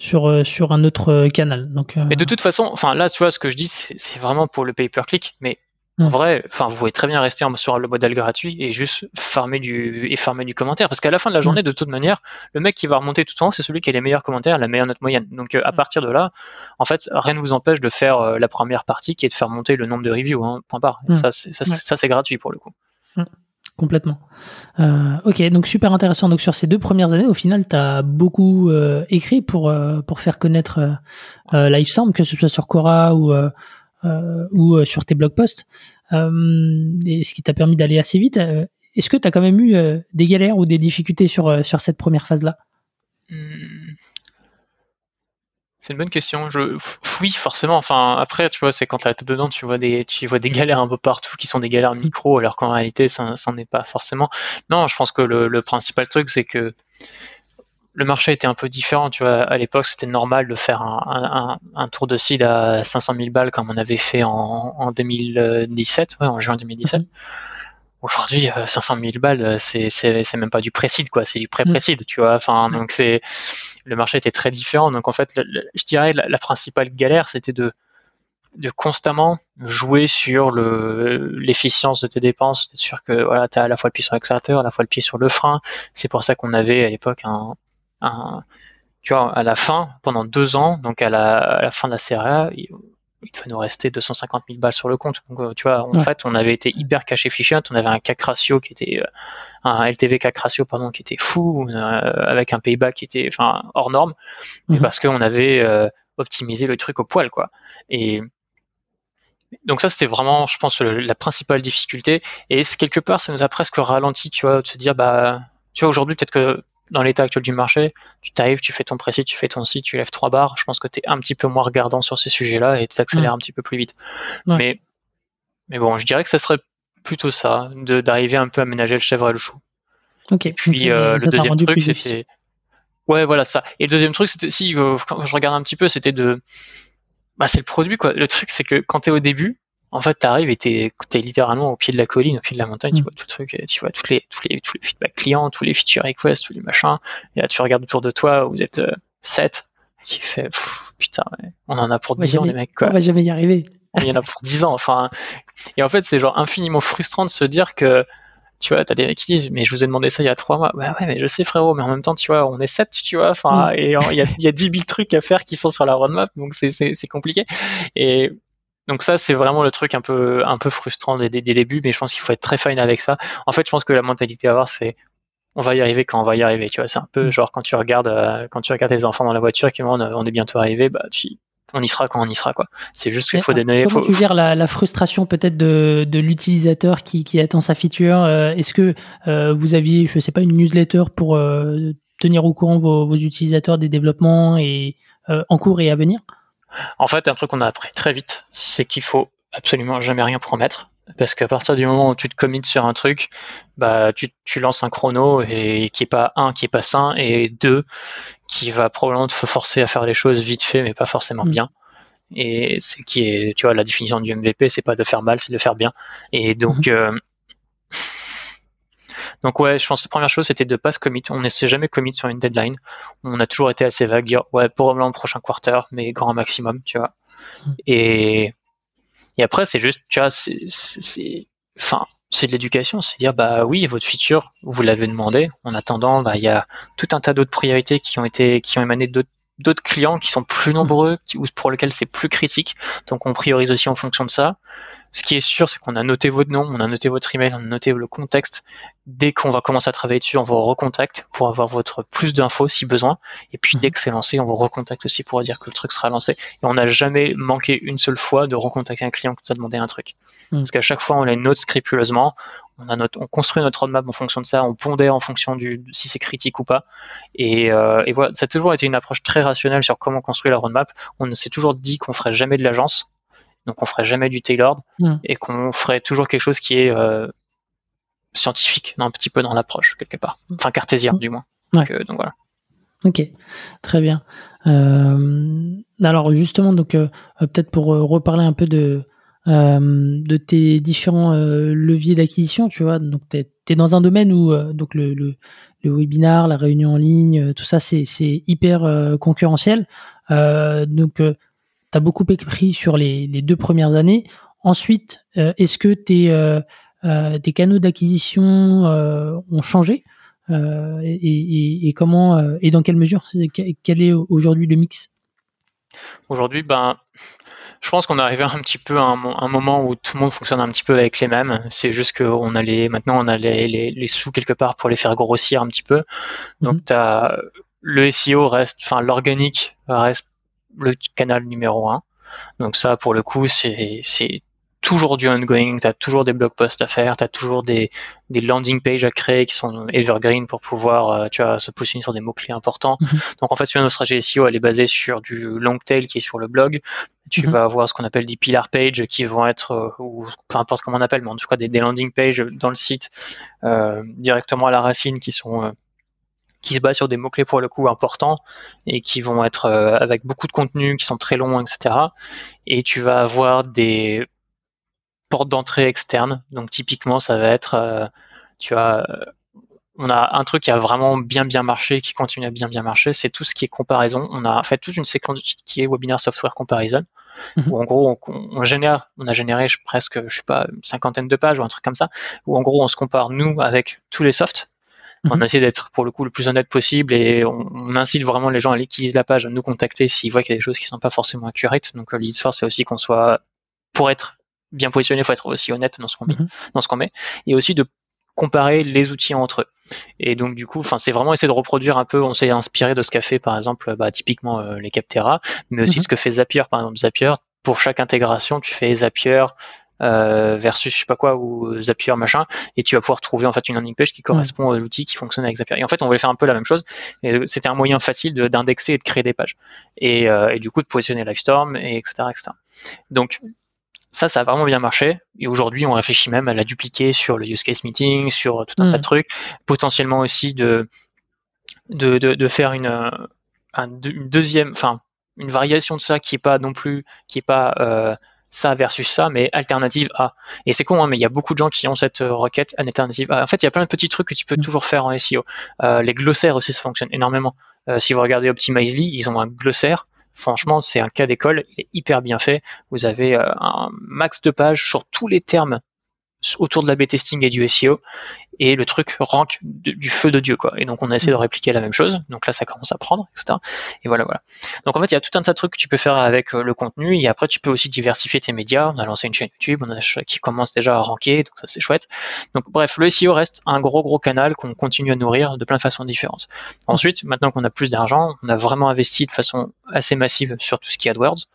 sur, euh, sur un autre euh, canal. Donc, euh, Mais de toute façon, enfin là, tu vois, ce que je dis, c'est vraiment pour le pay-per-click, mais en vrai, enfin, vous pouvez très bien rester sur le modèle gratuit et juste farmer du et farmer du commentaire, parce qu'à la fin de la journée, de toute manière, le mec qui va remonter tout en haut, c'est celui qui a les meilleurs commentaires, la meilleure note moyenne. Donc à partir de là, en fait, rien ne vous empêche de faire la première partie, qui est de faire monter le nombre de reviews. Hein, point barre. Ça, c'est gratuit pour le coup complètement. Euh, ok, donc super intéressant. Donc sur ces deux premières années, au final, tu as beaucoup euh, écrit pour, euh, pour faire connaître euh, LiveSound, que ce soit sur Quora ou, ou sur tes blog posts, et ce qui t'a permis d'aller assez vite. Est-ce que tu as quand même eu des galères ou des difficultés sur, sur cette première phase-là? Hmm. C'est une bonne question. Je, oui, forcément. Enfin, après, tu vois, c'est quand tu es dedans, tu vois des, tu vois des galères un peu partout qui sont des galères micro, alors qu'en réalité, ça, n'est pas forcément. Non, je pense que le, principal truc, c'est que le marché était un peu différent. À l'époque, c'était normal de faire un, tour de seed à 500 000 balles comme on avait fait en, en 2017, ouais, en juin 2017. Aujourd'hui, 500 euh, 000 balles, euh, c'est c'est même pas du précide quoi, c'est du pré-précide, mm. tu vois. Enfin, donc c'est le marché était très différent. Donc en fait, je dirais la, la principale galère, c'était de de constamment jouer sur le l'efficience de tes dépenses, être sûr que voilà, tu as à la fois le pied sur l'accélérateur, à la fois le pied sur le frein. C'est pour ça qu'on avait à l'époque un, un tu vois, à la fin, pendant deux ans, donc à la, à la fin de la CRA, il devait nous rester 250 000 balles sur le compte. Donc, euh, tu vois, en fait, on avait été hyper cash efficient. On avait un CAC ratio qui était, euh, un LTV CAC ratio, pardon, qui était fou, euh, avec un payback qui était, enfin, hors norme, mhm. parce qu'on avait optimisé le truc au poil, quoi. Et donc ça, c'était vraiment, je pense, la principale difficulté. Et quelque part, ça nous a presque ralenti, tu vois, de se dire, bah, tu vois, aujourd'hui, peut-être que dans l'état actuel du marché, tu t'arrives, tu fais ton précis, tu fais ton site, tu lèves trois barres. Je pense que tu es un petit peu moins regardant sur ces sujets-là et tu accélères mm. un petit peu plus vite. Mais, mais bon, je dirais que ça serait plutôt ça, d'arriver un peu à ménager le chèvre et le chou. Ok. Puis euh, le deuxième truc, c'était. Ouais, voilà ça. Et le deuxième truc, c'était si euh, quand je regarde un petit peu, c'était de. Bah, c'est le produit quoi. Le truc, c'est que quand tu es au début, en fait, tu arrives et tu es, littéralement au pied de la colline, au pied de la montagne, tu mm. vois tout le truc, tu vois toutes les, tous les, tous les feedbacks clients, tous les feature requests, tous les machins. Et là, tu regardes autour de toi, vous êtes 7, euh, et tu fais, putain, on en a pour 10 ans, les mecs, quoi. On va jamais y arriver. Il y en a pour 10 ans, enfin. Et en fait, c'est genre infiniment frustrant de se dire que, tu vois, t'as des mecs qui disent, mais je vous ai demandé ça il y a 3 mois. Bah ouais, mais je sais, frérot, mais en même temps, tu vois, on est 7, tu vois, enfin, mm. et il y a, y a 10 000 trucs à faire qui sont sur la roadmap, donc c'est compliqué. Et, donc ça, c'est vraiment le truc un peu un peu frustrant des, des, débuts, mais je pense qu'il faut être très fine avec ça. En fait, je pense que la mentalité à avoir, c'est on va y arriver quand on va y arriver. Tu vois, c'est un peu mm. genre quand tu regardes euh, quand tu regardes tes enfants dans la voiture, qui on, on est bientôt arrivé, bah tu, on y sera quand on y sera quoi. C'est juste qu'il faut donner. Comment tu gères la, la frustration peut-être de, de l'utilisateur qui, qui attend sa feature euh, Est-ce que euh, vous aviez, je sais pas, une newsletter pour tenir au courant vos, vos, utilisateurs des développements et en cours et à venir? En fait, un truc qu'on a appris très vite, c'est qu'il faut absolument jamais rien promettre. Parce qu'à partir du moment où tu te commites sur un truc, bah tu, tu lances un chrono et qui est pas un, qui est pas sain, et deux, qui va probablement te forcer à faire les choses vite fait, mais pas forcément mm. bien. Et c'est qui est, tu vois, la définition du MVP, c'est pas de faire mal, c'est de faire bien. Et donc, mm-hmm. euh, donc ouais, je pense que la première chose, c'était de pas se commit. On ne s'est jamais commit sur une deadline. On a toujours été assez vague, dire ouais, probablement le prochain quarter, mais grand maximum, tu vois. Et, et après, c'est juste, tu vois, c'est, enfin, c'est de l'éducation, c'est dire bah oui, votre feature, vous l'avez demandé. En attendant, bah il y a tout un tas d'autres priorités qui ont été qui ont émané d'autres clients qui sont plus nombreux ou pour lesquels c'est plus critique. Donc on priorise aussi en fonction de ça. Ce qui est sûr, c'est qu'on a noté votre nom, on a noté votre email, on a noté le contexte. Dès qu'on va commencer à travailler dessus, on vous recontacte pour avoir votre plus d'infos si besoin. Et puis dès mhm. que c'est lancé, on vous recontacte aussi pour dire que le truc sera lancé. Et on n'a jamais manqué une seule fois de recontacter un client qui nous a demandé un truc. Mhm. Parce qu'à chaque fois, on les note scrupuleusement. On, a notre, on construit notre roadmap en fonction de ça, on pondère en fonction du si c'est critique ou pas. Et, euh, et voilà, ça a toujours été une approche très rationnelle sur comment construire la roadmap. On s'est toujours dit qu'on ferait jamais de l'agence donc on ferait jamais du tailored et qu'on ferait toujours quelque chose qui est euh, scientifique, un petit peu dans l'approche quelque part, enfin cartésien du moins. Euh, donc, voilà. Ok, très bien. Euh, alors justement, donc peut-être pour reparler un peu de de tes différents leviers d'acquisition, tu vois, donc tu es, dans un domaine où donc le, le, le, webinar, la réunion en ligne, tout ça c'est hyper concurrentiel. donc tu as beaucoup écrit sur les, deux premières années. Ensuite, euh, est-ce que tes, euh, euh, tes canaux d'acquisition ont changé et, comment et dans quelle mesure Quel est aujourd'hui le mix? Aujourd'hui, ben, je pense qu'on est arrivé un petit peu à un, moment où tout le monde fonctionne un petit peu avec les mêmes. C'est juste qu'on a les, maintenant on a les, sous quelque part pour les faire grossir un petit peu. Donc mhm. as, le SEO reste, enfin l'organique reste le canal numéro un. Donc ça, pour le coup, c'est toujours du ongoing, tu as toujours des blog posts à faire, tu as toujours des, des landing pages à créer qui sont evergreen pour pouvoir euh, tu vois, se positionner sur des mots-clés importants. Mhm. Donc en fait, sur notre stratégie SEO, elle est basée sur du long tail qui est sur le blog. Tu mhm. vas avoir ce qu'on appelle des pillar pages qui vont être, euh, ou peu importe comment on appelle, mais en tout cas des, des landing pages dans le site euh, directement à la racine qui sont qui se basent sur des mots-clés pour le coup importants et qui vont être euh, avec beaucoup de contenu, qui sont très longs, etc. Et tu vas avoir des portes d'entrée externes. Donc typiquement, ça va être, euh, tu vois, euh, on a un truc qui a vraiment bien bien marché, qui continue à bien bien marcher, c'est tout ce qui est comparaison. On a fait toute une séquence qui est Webinar Software Comparison, mhm. où en gros on, génère, on a généré presque, je sais pas, une cinquantaine de pages ou un truc comme ça, où en gros on se compare nous avec tous les softs on mhm. essaie d'être pour le coup le plus honnête possible et on, incite vraiment les gens à aller utiliser la page, à nous contacter s'ils voient qu'il y a des choses qui sont pas forcément accurate. Donc euh, l'histoire c'est aussi qu'on soit pour être bien positionné, il faut être aussi honnête dans ce qu'on met, mhm. dans ce qu'on met, et aussi de comparer les outils entre eux. Et donc du coup, enfin c'est vraiment essayer de reproduire un peu. On s'est inspiré de ce qu'a fait par exemple, bah, typiquement euh, les Captera, mais aussi mhm. ce que fait Zapier par exemple. Zapier, pour chaque intégration, tu fais Zapier euh, versus je sais pas quoi ou Zapier machin et tu vas pouvoir trouver en fait une landing page qui correspond à l'outil qui fonctionne avec Zapier. Et en fait on voulait faire un peu la même chose c'était un moyen facile d'indexer et de créer des pages. Et, euh, et, du coup de positionner Livestorm et etc etc donc ça, ça a vraiment bien marché. Et aujourd'hui, on réfléchit même à la dupliquer sur le use case meeting, sur tout un tas de trucs. Potentiellement aussi de, de, de, de faire une, un, une deuxième, enfin, une variation de ça qui est pas non plus, qui est pas euh, ça versus ça, mais alternative A. Et c'est con, hein, mais il y a beaucoup de gens qui ont cette euh, requête en alternative A. En fait, il y a plein de petits trucs que tu peux mm. toujours faire en SEO. Euh, les glossaires aussi, ça fonctionne énormément. Euh, si vous regardez Optimizely, ils ont un glossaire. Franchement, c'est un cas d'école, il est hyper bien fait. Vous avez un max de pages sur tous les termes autour de la B-testing et du SEO et le truc rank du feu de Dieu quoi. Et donc on a essayé de mm. répliquer la même chose. Donc là ça commence à prendre, etc. Et voilà voilà. Donc en fait il y a tout un tas de trucs que tu peux faire avec euh, le contenu et après tu peux aussi diversifier tes médias. On a lancé une chaîne YouTube, on a qui commence déjà à ranker, donc ça c'est chouette. Donc bref le SEO reste un gros gros canal qu'on continue à nourrir de plein de façons différentes. Ensuite maintenant qu'on a plus d'argent, on a vraiment investi de façon assez massive sur tout ce qui est AdWords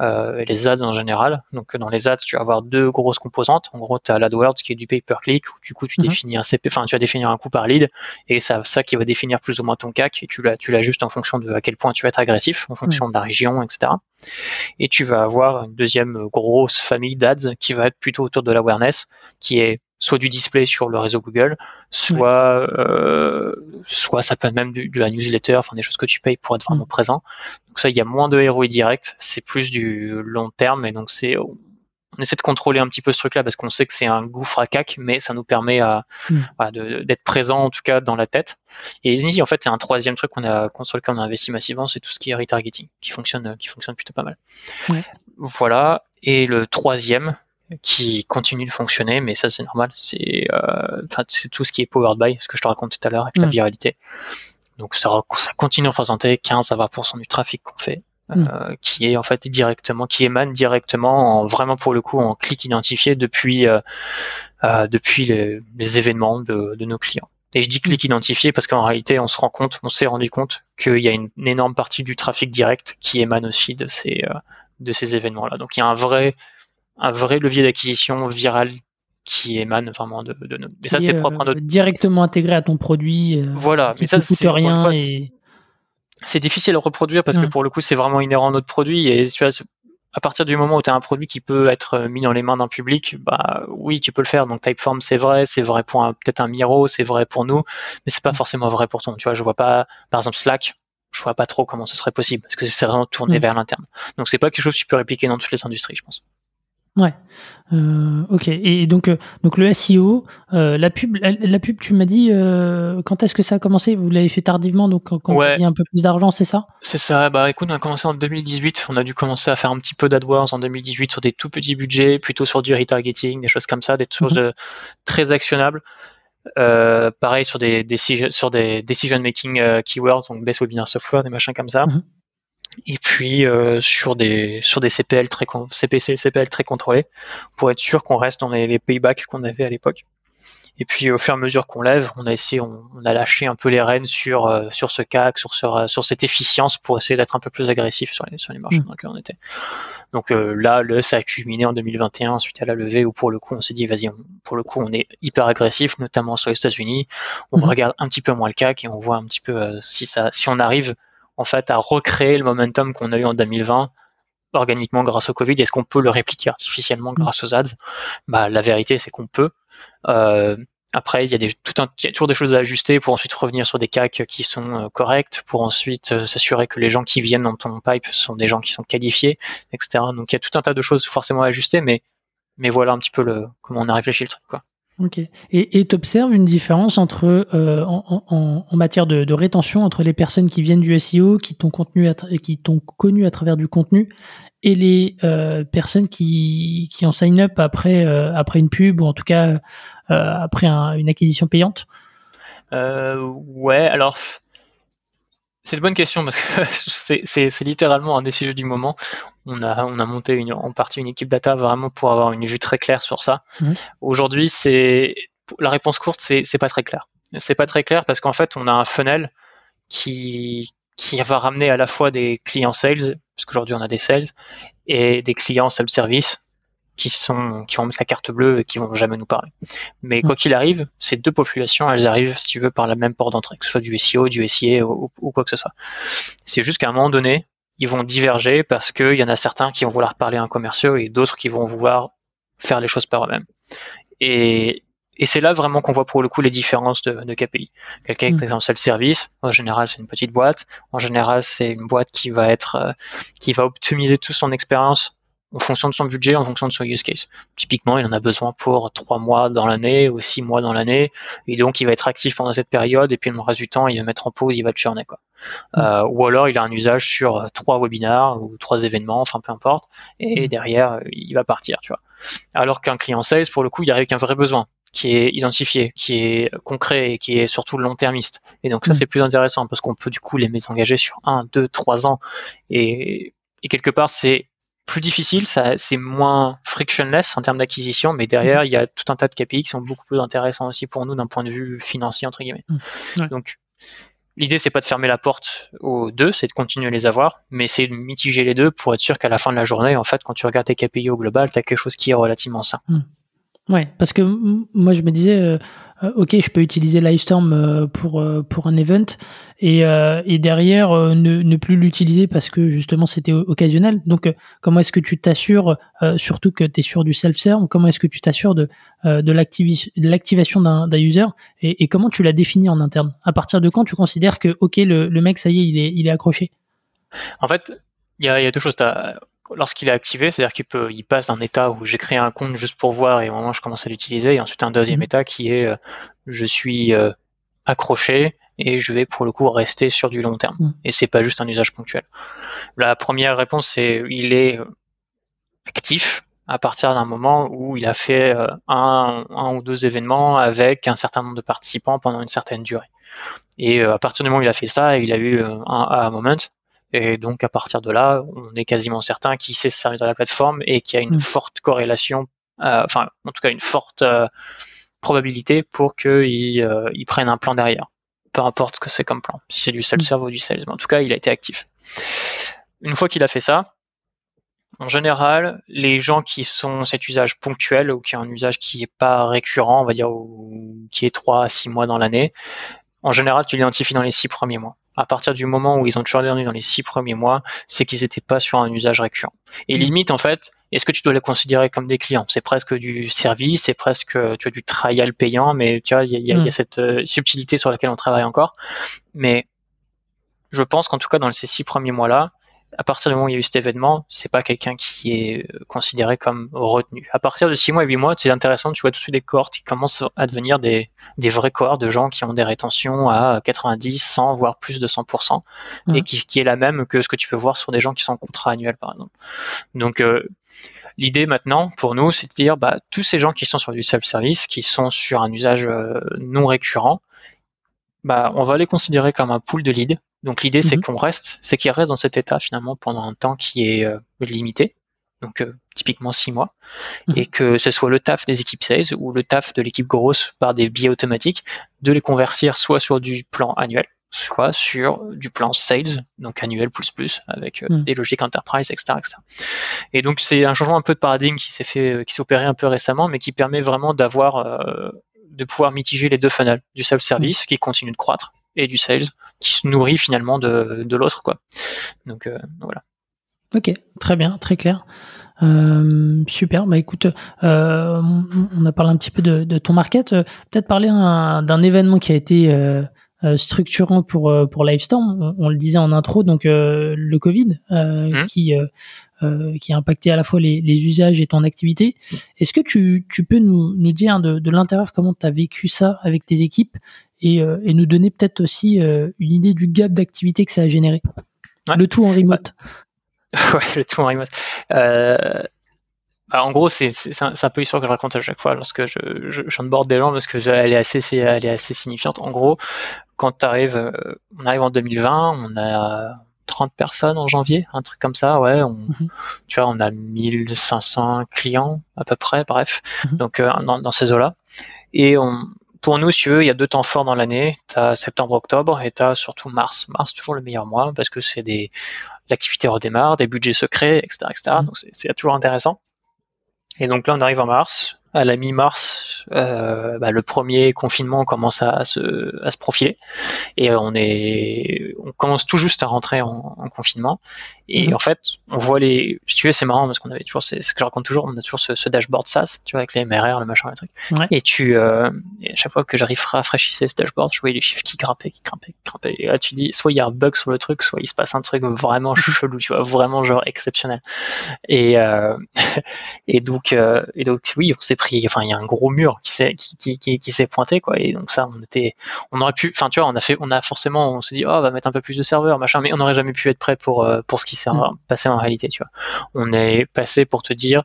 euh, et les ads en général. Donc dans les ads tu vas avoir deux grosses composantes. En gros tu as l'AdWords qui est du pay per click où du coup tu mm-hmm. définis un enfin tu vas définir un coût par lead et ça, ça qui va définir plus ou moins ton CAC et tu l'ajustes en fonction de à quel point tu vas être agressif, en fonction de la région, etc. Et tu vas avoir une deuxième grosse famille d'ads qui va être plutôt autour de l'awareness, qui est soit du display sur le réseau Google, soit euh, soit ça peut être même de, la newsletter, enfin des choses que tu payes pour être vraiment mm. présent. Donc ça, il y a moins de ROI direct, c'est plus du long terme et donc c'est on essaie de contrôler un petit peu ce truc-là parce qu'on sait que c'est un gouffre à cac, mais ça nous permet à, hmm. d'être présent en tout cas dans la tête. Et ici, en fait, a un troisième truc qu'on a, sur lequel on a investi massivement, c'est tout ce qui est retargeting, qui fonctionne, qui fonctionne plutôt pas mal. Voilà. Et le troisième, qui continue de fonctionner, mais ça c'est normal. C'est c'est tout ce qui est powered by, ce que je te raconte tout à l'heure avec la viralité. Donc ça, ça continue à représenter 15 à 20% du trafic qu'on fait. Euh, qui est en fait directement, qui émane directement, en, vraiment pour le coup, en clic identifié depuis euh, euh, depuis les, les événements de, de, nos clients. Et je dis clic identifié parce qu'en réalité, on se rend compte, on s'est rendu compte qu'il y a une, énorme partie du trafic direct qui émane aussi de ces de ces événements-là. Donc il y a un vrai un vrai levier d'acquisition viral qui émane vraiment de, de nos. Mais ça, c'est propre à notre. Directement intégré à ton produit. voilà, mais ça, c'est rien. et c'est difficile à reproduire parce que pour le coup, c'est vraiment inhérent à notre produit. Et tu vois, à partir du moment où tu as un produit qui peut être mis dans les mains d'un public, bah oui, tu peux le faire. Donc Typeform, c'est vrai, c'est vrai pour peut-être un Miro, c'est vrai pour nous, mais c'est pas mm. forcément vrai pour toi. Tu vois, je vois pas, par exemple Slack, je vois pas trop comment ce serait possible parce que c'est vraiment tourné mm. vers l'interne. Donc c'est pas quelque chose que tu peux répliquer dans toutes les industries, je pense. Ouais. Euh, ok. Et donc, euh, donc le SEO, euh, la pub, la, pub, tu m'as dit quand est-ce que ça a commencé? Vous l'avez fait tardivement, donc quand il y a un peu plus d'argent, c'est ça? C'est ça. Bah écoute, on a commencé en 2018. On a dû commencer à faire un petit peu d'AdWords en 2018 sur des tout petits budgets, plutôt sur du retargeting, des choses comme ça, des choses mhm. très actionnables. pareil sur des, sur des decision making keywords, donc best webinar software, des machins comme ça. Mhm et puis euh, sur des sur des CPL très CPC CPL très contrôlés pour être sûr qu'on reste dans les, les paybacks qu'on avait à l'époque. Et puis au fur et à mesure qu'on lève, on a essayé, on, a lâché un peu les rênes sur euh, sur ce CAC, sur sur, sur cette efficience pour essayer d'être un peu plus agressif sur les sur les marchés mmh. dans lesquels on était. Donc euh, là, le ça a culminé en 2021 suite à la levée où pour le coup on s'est dit vas-y, pour le coup on est hyper agressif, notamment sur les États-Unis. On mmh. regarde un petit peu moins le CAC et on voit un petit peu si ça si on arrive en fait à recréer le momentum qu'on a eu en 2020 organiquement grâce au Covid. Est-ce qu'on peut le répliquer artificiellement mm. grâce aux ads? Bah la vérité c'est qu'on peut. Euh, après, il y, a des, tout un, il y a toujours des choses à ajuster pour ensuite revenir sur des CAC qui sont euh, corrects, pour ensuite euh, s'assurer que les gens qui viennent dans ton pipe sont des gens qui sont qualifiés, etc. Donc il y a tout un tas de choses forcément à ajuster, mais, mais voilà un petit peu le, comment on a réfléchi le truc. Quoi. Ok. Et tu observes une différence entre euh, en, matière de, rétention entre les personnes qui viennent du SEO, qui t'ont contenu qui t'ont connu à travers du contenu, et les euh, personnes qui, qui ont sign up après euh, après une pub ou en tout cas après une acquisition payante? ouais. Alors c'est une bonne question parce que c'est littéralement un des sujets du moment. On a, on a monté une, en partie une équipe data vraiment pour avoir une vue très claire sur ça. Mmh. Aujourd'hui, c'est la réponse courte, c'est pas très clair. C'est pas très clair parce qu'en fait, on a un funnel qui qui va ramener à la fois des clients sales, parce qu'aujourd'hui on a des sales, et des clients self-service qui sont qui vont mettre la carte bleue et qui vont jamais nous parler. Mais quoi qu'il arrive, ces deux populations, elles arrivent, si tu veux, par la même porte d'entrée, que ce soit du SEO, du SIA ou, quoi que ce soit. C'est juste qu'à un moment donné, ils vont diverger parce qu'il y en a certains qui vont vouloir parler à un commerciaux et d'autres qui vont vouloir faire les choses par eux-mêmes. Et, et c'est là vraiment qu'on voit pour le coup les différences de, de KPI. Quelqu'un qui est en service, en général c'est une petite boîte. En général c'est une boîte qui va être, euh, qui va optimiser toute son expérience en fonction de son budget, en fonction de son use case. Typiquement, il en a besoin pour trois mois dans l'année ou six mois dans l'année, et donc il va être actif pendant cette période, et puis le reste du temps, il va mettre en pause, il va churner quoi. Mm. Euh, ou alors il a un usage sur euh, trois webinars ou trois événements, enfin peu importe, et mm. derrière il va partir, tu vois. Alors qu'un client sales, pour le coup, il arrive avec un vrai besoin qui est identifié, qui est concret et qui est surtout long-termiste. Et donc ça mm. c'est plus intéressant parce qu'on peut du coup les mettre engagés sur un, deux, trois ans, et, et quelque part c'est plus difficile, ça, c'est moins frictionless en termes d'acquisition, mais derrière, mhm. il y a tout un tas de KPI qui sont beaucoup plus intéressants aussi pour nous d'un point de vue financier, entre guillemets. Mhm. Donc, l'idée, c'est pas de fermer la porte aux deux, c'est de continuer à les avoir, mais c'est de mitiger les deux pour être sûr qu'à la fin de la journée, en fait, quand tu regardes tes KPI au global, tu as quelque chose qui est relativement sain. Mhm. Ouais, parce que moi je me disais, euh, euh, ok, je peux utiliser Livestorm euh, pour pour un event et, et derrière ne, ne plus l'utiliser parce que justement c'était occasionnel. Donc comment est-ce que tu t'assures, surtout que tu es sur du self-serve, comment est-ce que tu t'assures de de l'activation d'un user et, et, comment tu l'as défini en interne? À partir de quand tu considères que ok le, le mec ça y est il est il est accroché? En fait, il y a, y a deux choses lorsqu'il est activé, c'est-à-dire qu'il peut, il passe d'un état où j'ai créé un compte juste pour voir et au moment où je commence à l'utiliser, et ensuite un deuxième mhm. état qui est euh, je suis euh, accroché et je vais pour le coup rester sur du long terme. Mhm. Et c'est pas juste un usage ponctuel. La première réponse c'est il est euh, actif à partir d'un moment où il a fait euh, un, un, ou deux événements avec un certain nombre de participants pendant une certaine durée. Et à partir du moment où il a fait ça, il a eu un a moment. Et donc à partir de là, on est quasiment certain qu'il sait se servir de la plateforme et qu'il y a une mm. forte corrélation, enfin en tout cas une forte probabilité pour qu'il il prenne un plan derrière. Peu importe ce que c'est comme plan, si c'est du self-serve ou du sales. Mais en tout cas, il a été actif. Une fois qu'il a fait ça, en général, les gens qui sont cet usage ponctuel ou qui ont un usage qui n'est pas récurrent, on va dire, ou qui est 3 à 6 mois dans l'année, en général, tu l'identifies dans les 6 premiers mois. À partir du moment où ils ont toujours donné dans les 6 premiers mois, c'est qu'ils n'étaient pas sur un usage récurrent. Et mmh. limite, en fait, est-ce que tu dois les considérer comme des clients? C'est presque du service, c'est presque tu as du trial payant, mais tu vois, il y a, mmh. cette euh, subtilité sur laquelle on travaille encore. Mais je pense qu'en tout cas, dans ces 6 premiers mois-là, à partir du moment où il y a eu cet événement, c'est pas quelqu'un qui est euh, considéré comme retenu. À partir de 6 mois et 8 mois, c'est intéressant, tu vois tout de suite des cohortes qui commencent à devenir des, des vrais cohortes de gens qui ont des rétentions à 90, 100, voire plus de 100%, et qui, qui, est la même que ce que tu peux voir sur des gens qui sont en contrat annuel, par exemple. Donc, euh, l'idée maintenant, pour nous, c'est de dire, bah, tous ces gens qui sont sur du self-service, qui sont sur un usage euh, non récurrent, bah, on va les considérer comme un pool de leads donc l'idée, c'est mhm. qu'on reste, c'est qu'il reste dans cet état finalement pendant un temps qui est euh, limité, donc euh, typiquement six mois, mhm. et que ce soit le taf des équipes sales ou le taf de l'équipe grosse par des biais automatiques, de les convertir soit sur du plan annuel, soit sur du plan sales, donc annuel plus plus, avec euh, mhm. des logiques enterprise, etc., etc. Et donc c'est un changement un peu de paradigme qui s'est fait, qui s'est opéré un peu récemment, mais qui permet vraiment d'avoir, de pouvoir mitiger les deux funnels, du self-service qui continue de croître et du sales qui se nourrit finalement de, de l'autre quoi. Donc euh, voilà. Ok, très bien, très clair. Euh, super, bah écoute, euh, on a parlé un petit peu de, de ton market, peut-être parler d'un événement qui a été structurant pour pour Livestorm. On, le disait en intro, donc le Covid mmh. qui qui a impacté à la fois les, les usages et ton activité. Est-ce que tu, tu peux nous, nous dire de, de l'intérieur comment tu as vécu ça avec tes équipes euh, et, nous donner peut-être aussi euh, une idée du gap d'activité que ça a généré? Le tout en remote. Ouais, le tout en remote. Euh, bah, en gros, c'est un, peu l'histoire que je raconte à chaque fois lorsque je, je, je des gens parce que elle est assez, elle est assez signifiante. En gros, quand tu arrives, on arrive en 2020, on a 30 personnes en janvier, un truc comme ça, ouais. On, mhm. Tu vois, on a 1500 clients à peu près, bref, mhm. donc dans, dans, ces eaux-là. Et on, pour nous, si tu veux, il y a deux temps forts dans l'année. Tu as septembre-octobre et tu as surtout mars. Mars, toujours le meilleur mois parce que c'est des l'activité redémarre, des budgets secrets, etc. etc. Mmh. Donc c'est toujours intéressant. Et donc là, on arrive en mars à la mi-mars, euh, bah, le premier confinement commence à, se, à se profiler et on est, on commence tout juste à rentrer en, en confinement. Et mhm. en fait, on voit les, si tu veux, c'est marrant parce qu'on avait toujours, c'est ce que je raconte toujours, on a toujours ce, ce dashboard SaaS, tu vois, avec les MRR, le machin, les trucs. Et tu, euh, et à chaque fois que j'arrive à rafraîchir ce dashboard, je voyais les chiffres qui grimpaient, qui grimpaient, qui grimpaient. Et là, tu dis, soit il y a un bug sur le truc, soit il se passe un truc vraiment chelou, tu vois, vraiment genre exceptionnel. Et, euh, et donc, euh, et donc, oui, on s'est enfin il y a un gros mur qui s'est qui, qui, qui, s'est pointé quoi. Et donc ça on était on aurait pu enfin tu vois on a fait on a forcément on s'est dit oh on va mettre un peu plus de serveurs machin mais on n'aurait jamais pu être prêt pour euh, pour ce qui s'est mm. passé en réalité tu vois. On est passé pour te dire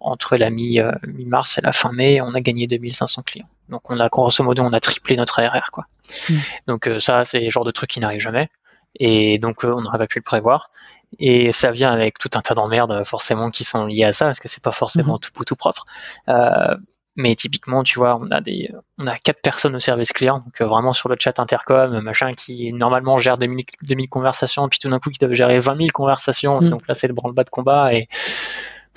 entre la euh, mi mars et la fin mai on a gagné 2500 clients. Donc on a grosso modo on a triplé notre ARR quoi. Mm. donc euh, ça c'est le genre de truc qui n'arrive jamais. Et donc on n'aurait pas pu le prévoir et ça vient avec tout un tas d'emmerdes forcément qui sont liées à ça parce que c'est pas forcément mhm. tout tout propre. Euh, mais typiquement, tu vois, on a des, on a quatre personnes au service client, donc euh, vraiment sur le chat intercom, machin, qui normalement gère 2000, 2000 conversations, puis tout d'un coup qui doivent gérer 20 000 conversations. Mhm. Donc là, c'est le branle-bas de combat et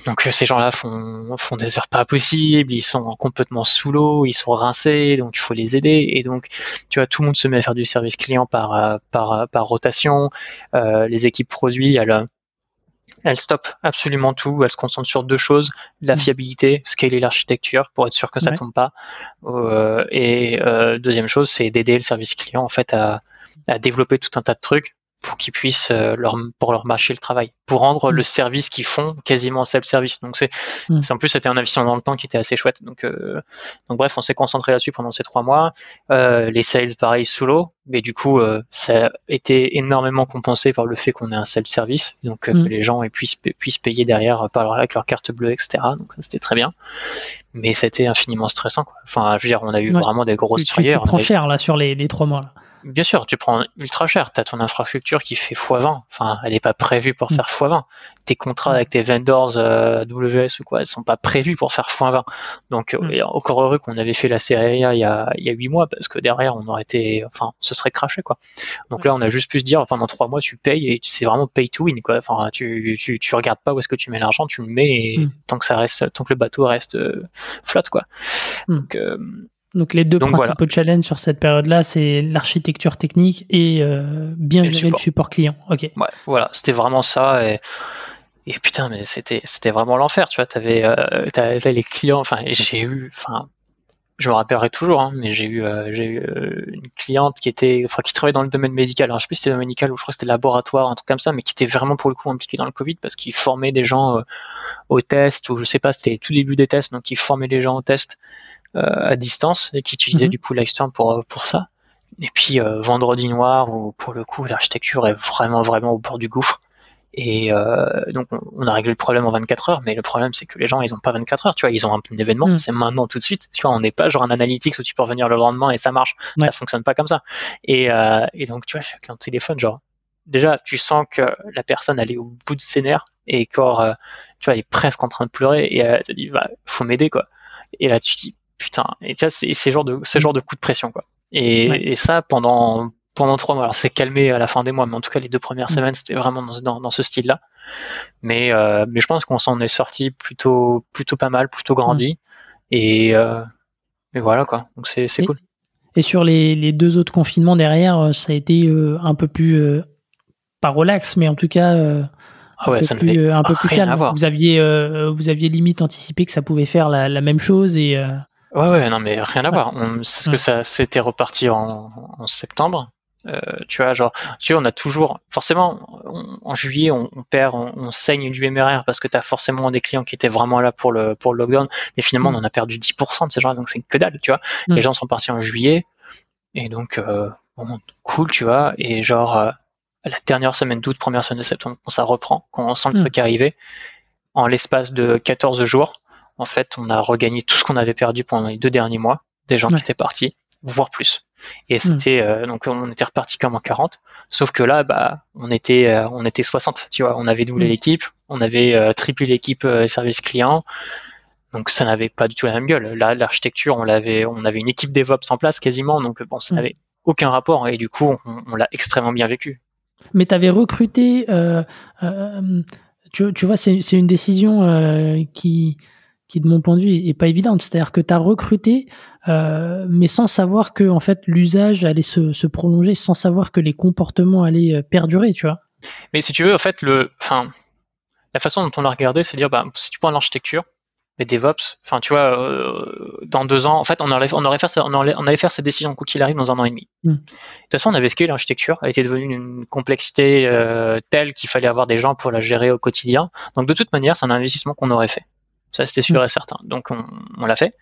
donc euh, ces gens-là font, font des heures pas possibles, ils sont complètement sous l'eau, ils sont rincés, donc il faut les aider. Et donc, tu vois, tout le monde se met à faire du service client par, euh, par, euh, par rotation. Euh, les équipes produits, elles, elles stoppent absolument tout. Elles se concentrent sur deux choses la mm. fiabilité, scaler l'architecture pour être sûr que ça tombe pas. Euh, et euh, deuxième chose, c'est d'aider le service client en fait à, à développer tout un tas de trucs pour qu'ils puissent euh, leur pour leur marcher le travail, pour rendre mm. le service qu'ils font quasiment self-service. Donc c'est mm. en plus c'était un investissement dans le temps qui était assez chouette. Donc euh, donc bref, on s'est concentré là-dessus pendant ces trois mois. Euh, les sales pareil sous l'eau, mais du coup ça a été énormément compensé par le fait qu'on ait un self-service, donc mm. les gens puissent puissent payer derrière par avec leur carte bleue, etc. Donc ça c'était très bien. Mais c'était infiniment stressant. Quoi. Enfin, je veux dire, on a eu vraiment des grosses tu, tu, prends cher là sur les, les trois mois. Là. Bien sûr, tu prends ultra cher. Tu as ton infrastructure qui fait x20. Enfin, elle n'est pas prévue pour mm. faire x20. Tes contrats avec tes vendors euh, WS ou quoi, elles sont pas prévus pour faire x20. Donc, euh, mm. encore heureux qu'on avait fait la série A il y a, il y a 8 mois parce que derrière, on aurait été, enfin, ce serait craché, quoi. Donc là, on a juste pu se dire, pendant 3 mois, tu payes et c'est vraiment pay to win, quoi. Enfin, tu, tu, tu regardes pas où est-ce que tu mets l'argent, tu le mets et mm. tant que ça reste, tant que le bateau reste euh, flotte, quoi. Donc, donc les deux principaux challenges sur cette période-là, c'est l'architecture technique et euh, bien gérer le support. client. Ok. Ouais, voilà, c'était vraiment ça. Et, et putain, mais c'était c'était vraiment l'enfer. Tu vois, t'avais euh, les clients. Enfin, j'ai eu, enfin, je me rappellerai toujours, hein, mais j'ai eu euh, j'ai eu une cliente qui était, enfin, qui travaillait dans le domaine médical. Alors, je sais plus si c'était médical ou je crois que c'était laboratoire, un truc comme ça, mais qui était vraiment pour le coup impliqué dans le Covid parce qu'il formait des gens euh, au test ou je sais pas, c'était tout début des tests, donc il formait les gens au test euh, à distance et qui utilisait mhm. du coup Livestorm pour euh, pour ça. Et puis euh, Vendredi Noir où pour le coup l'architecture est vraiment vraiment au bord du gouffre. Et donc on, a réglé le problème en 24 heures, mais le problème c'est que les gens ils ont pas 24 heures, tu vois, ils ont un, événement, mhm. c'est maintenant tout de suite, tu vois, on n'est pas genre un analytics où tu peux revenir le lendemain et ça marche, ça fonctionne pas comme ça. Et, et donc tu vois, chaque client de téléphone, genre déjà tu sens que la personne elle est au bout de ses nerfs et quand tu vois elle est presque en train de pleurer et elle te dit bah faut m'aider quoi. Et là tu te dis putain. Et tu c'est ce genre de ce genre de coup de pression quoi. Et, et ça pendant pendant trois mois. Alors c'est calmé à la fin des mois, mais en tout cas les deux premières mm. semaines c'était vraiment dans, dans, ce style-là. Mais euh, mais je pense qu'on s'en est sorti plutôt plutôt pas mal, plutôt grandi. Mm. Et, euh, et voilà quoi. Donc c'est c'est cool. Et sur les, les, deux autres confinements derrière, euh, ça a été euh, un peu plus pas relax, mais en tout cas ah ouais, un peu plus, un peu plus calme. Vous aviez vous aviez limite anticipé que ça pouvait faire la, la même chose et Ouais, ouais, non, mais rien à voir. On, c'est ce que ça s'était reparti en, en septembre. Euh, tu vois, genre, tu vois, on a toujours, forcément, en juillet, on, perd, on, saigne du MRR parce que tu as forcément des clients qui étaient vraiment là pour le, pour le lockdown, mais finalement, mm. on en a perdu 10% de ces gens-là, donc c'est que dalle, tu vois. Mm. Les gens sont partis en juillet, et donc, euh, bon, cool, tu vois, et genre, euh, la dernière semaine d'août, première semaine de septembre, quand ça reprend, quand on sent le mm. truc arriver, en l'espace de 14 jours, en fait, on a regagné tout ce qu'on avait perdu pendant les deux derniers mois, des gens qui étaient partis, voire plus. Et hmm. c'était euh, donc on était reparti comme en 40, sauf que là, bah, on était euh, on était 60, tu vois, on avait doublé hmm. l'équipe, on avait euh, triplé l'équipe service client. Donc ça n'avait pas du tout la même gueule. Là, l'architecture, on l'avait, on avait une équipe DevOps en place quasiment, donc bon, ça hmm. n'avait aucun rapport et du coup, on, l'a extrêmement bien vécu. Mais tu avais recruté, tu, tu, vois, c'est une décision qui qui de mon point de vue est pas évidente. C'est-à-dire que tu as recruté, euh, mais sans savoir que en fait l'usage allait se, se, prolonger, sans savoir que les comportements allaient euh, perdurer, tu vois. Mais si tu veux, en fait, le, enfin, la façon dont on a regardé, c'est dire, bah, si tu prends l'architecture, les DevOps, enfin, tu vois, euh, dans deux ans, en fait, on allait, on aurait faire, on allait, on allait faire ces décisions quoi qu'il arrive dans un an et demi. Hmm. De toute façon, on avait scalé l'architecture, elle était devenue une complexité euh, telle qu'il fallait avoir des gens pour la gérer au quotidien. Donc, de toute manière, c'est un investissement qu'on aurait fait. Ça, c'était sûr et certain. Donc, on, on l'a fait.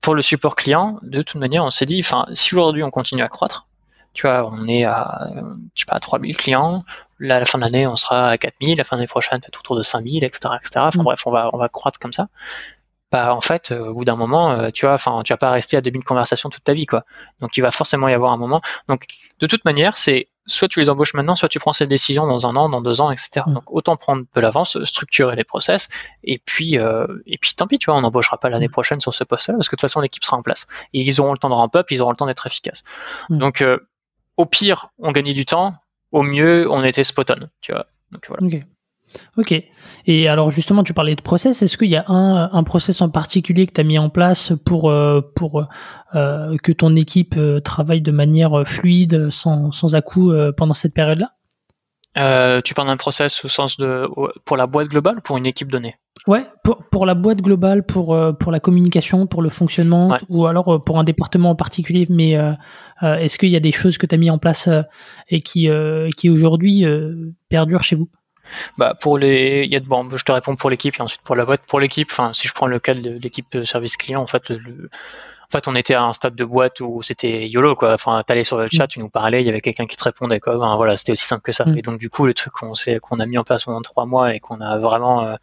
Pour le support client, de toute manière, on s'est dit, enfin, si aujourd'hui on continue à croître, tu vois, on est à, je sais pas, à 3000 clients. Là, à la fin de l'année, on sera à 4000. La fin de l'année prochaine, peut-être autour de 5000, etc., etc. Enfin, mm. bref, on va, on va croître comme ça. Bah, en fait, euh, au bout d'un moment, euh, tu vois, enfin, tu vas pas rester à 2000 conversations toute ta vie, quoi. Donc, il va forcément y avoir un moment. Donc, de toute manière, c'est soit tu les embauches maintenant, soit tu prends cette décision dans un an, dans deux ans, etc. Mm. Donc autant prendre de l'avance, structurer les process, et puis euh, et puis tant pis, tu vois, on n'embauchera pas l'année mm. prochaine sur ce poste-là parce que de toute façon l'équipe sera en place et ils auront le temps de ramp up, ils auront le temps d'être efficaces. Mm. Donc euh, au pire, on gagnait du temps, au mieux, on était spot on, tu vois. Donc voilà. Ok. Et alors justement, tu parlais de process. Est-ce qu'il y a un, un process en particulier que tu as mis en place pour, euh, pour euh, que ton équipe euh, travaille de manière fluide, sans, sans à-coup pendant cette période-là? Tu parles d'un process au sens de pour la boîte globale ou pour une équipe donnée? Ouais, pour, pour la boîte globale, pour, pour la communication, pour le fonctionnement, ou alors pour un département en particulier. Mais est-ce qu'il y a des choses que tu as mis en place et qui, qui aujourd'hui perdurent chez vous? Bah pour les, il y a bon, je te réponds pour l'équipe et ensuite pour la boîte. Pour l'équipe, enfin si je prends le cas de l'équipe service client, en fait le, en fait, on était à un stade de boîte où c'était YOLO, quoi. Enfin, t'allais sur le chat, mm. tu nous parlais, il y avait quelqu'un qui te répondait, quoi. Enfin, voilà, c'était aussi simple que ça. Mm. Et donc, du coup, le truc qu'on qu'on a mis en place pendant trois mois et qu'on a vraiment euh,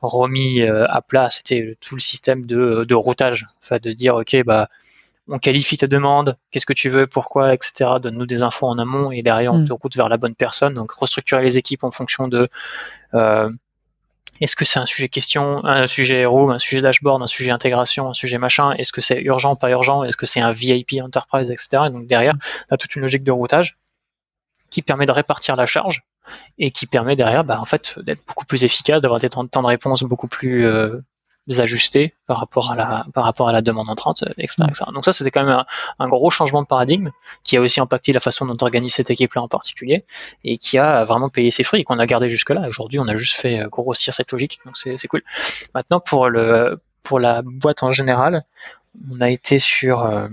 remis euh, à plat, c'était tout le système de, de routage. Enfin, de dire, OK, bah, on qualifie ta demande, qu'est-ce que tu veux, pourquoi, etc. Donne-nous des infos en amont et derrière, on mm. te route vers la bonne personne. Donc, restructurer les équipes en fonction de, euh, est-ce que c'est un sujet question, un sujet room, un sujet dashboard, un sujet intégration, un sujet machin Est-ce que c'est urgent, pas urgent Est-ce que c'est un VIP enterprise, etc. Et donc derrière, on a toute une logique de routage qui permet de répartir la charge et qui permet derrière, bah, en fait, d'être beaucoup plus efficace, d'avoir des temps de réponse beaucoup plus euh, ajuster par rapport à la par rapport à la demande entrante, etc. etc. Donc ça c'était quand même un, un, gros changement de paradigme qui a aussi impacté la façon dont on organise cette équipe-là en particulier et qui a vraiment payé ses fruits et qu'on a gardé jusque-là. Aujourd'hui on a juste fait euh, grossir cette logique, donc c'est cool. Maintenant pour le pour la boîte en général, on a été sur euh,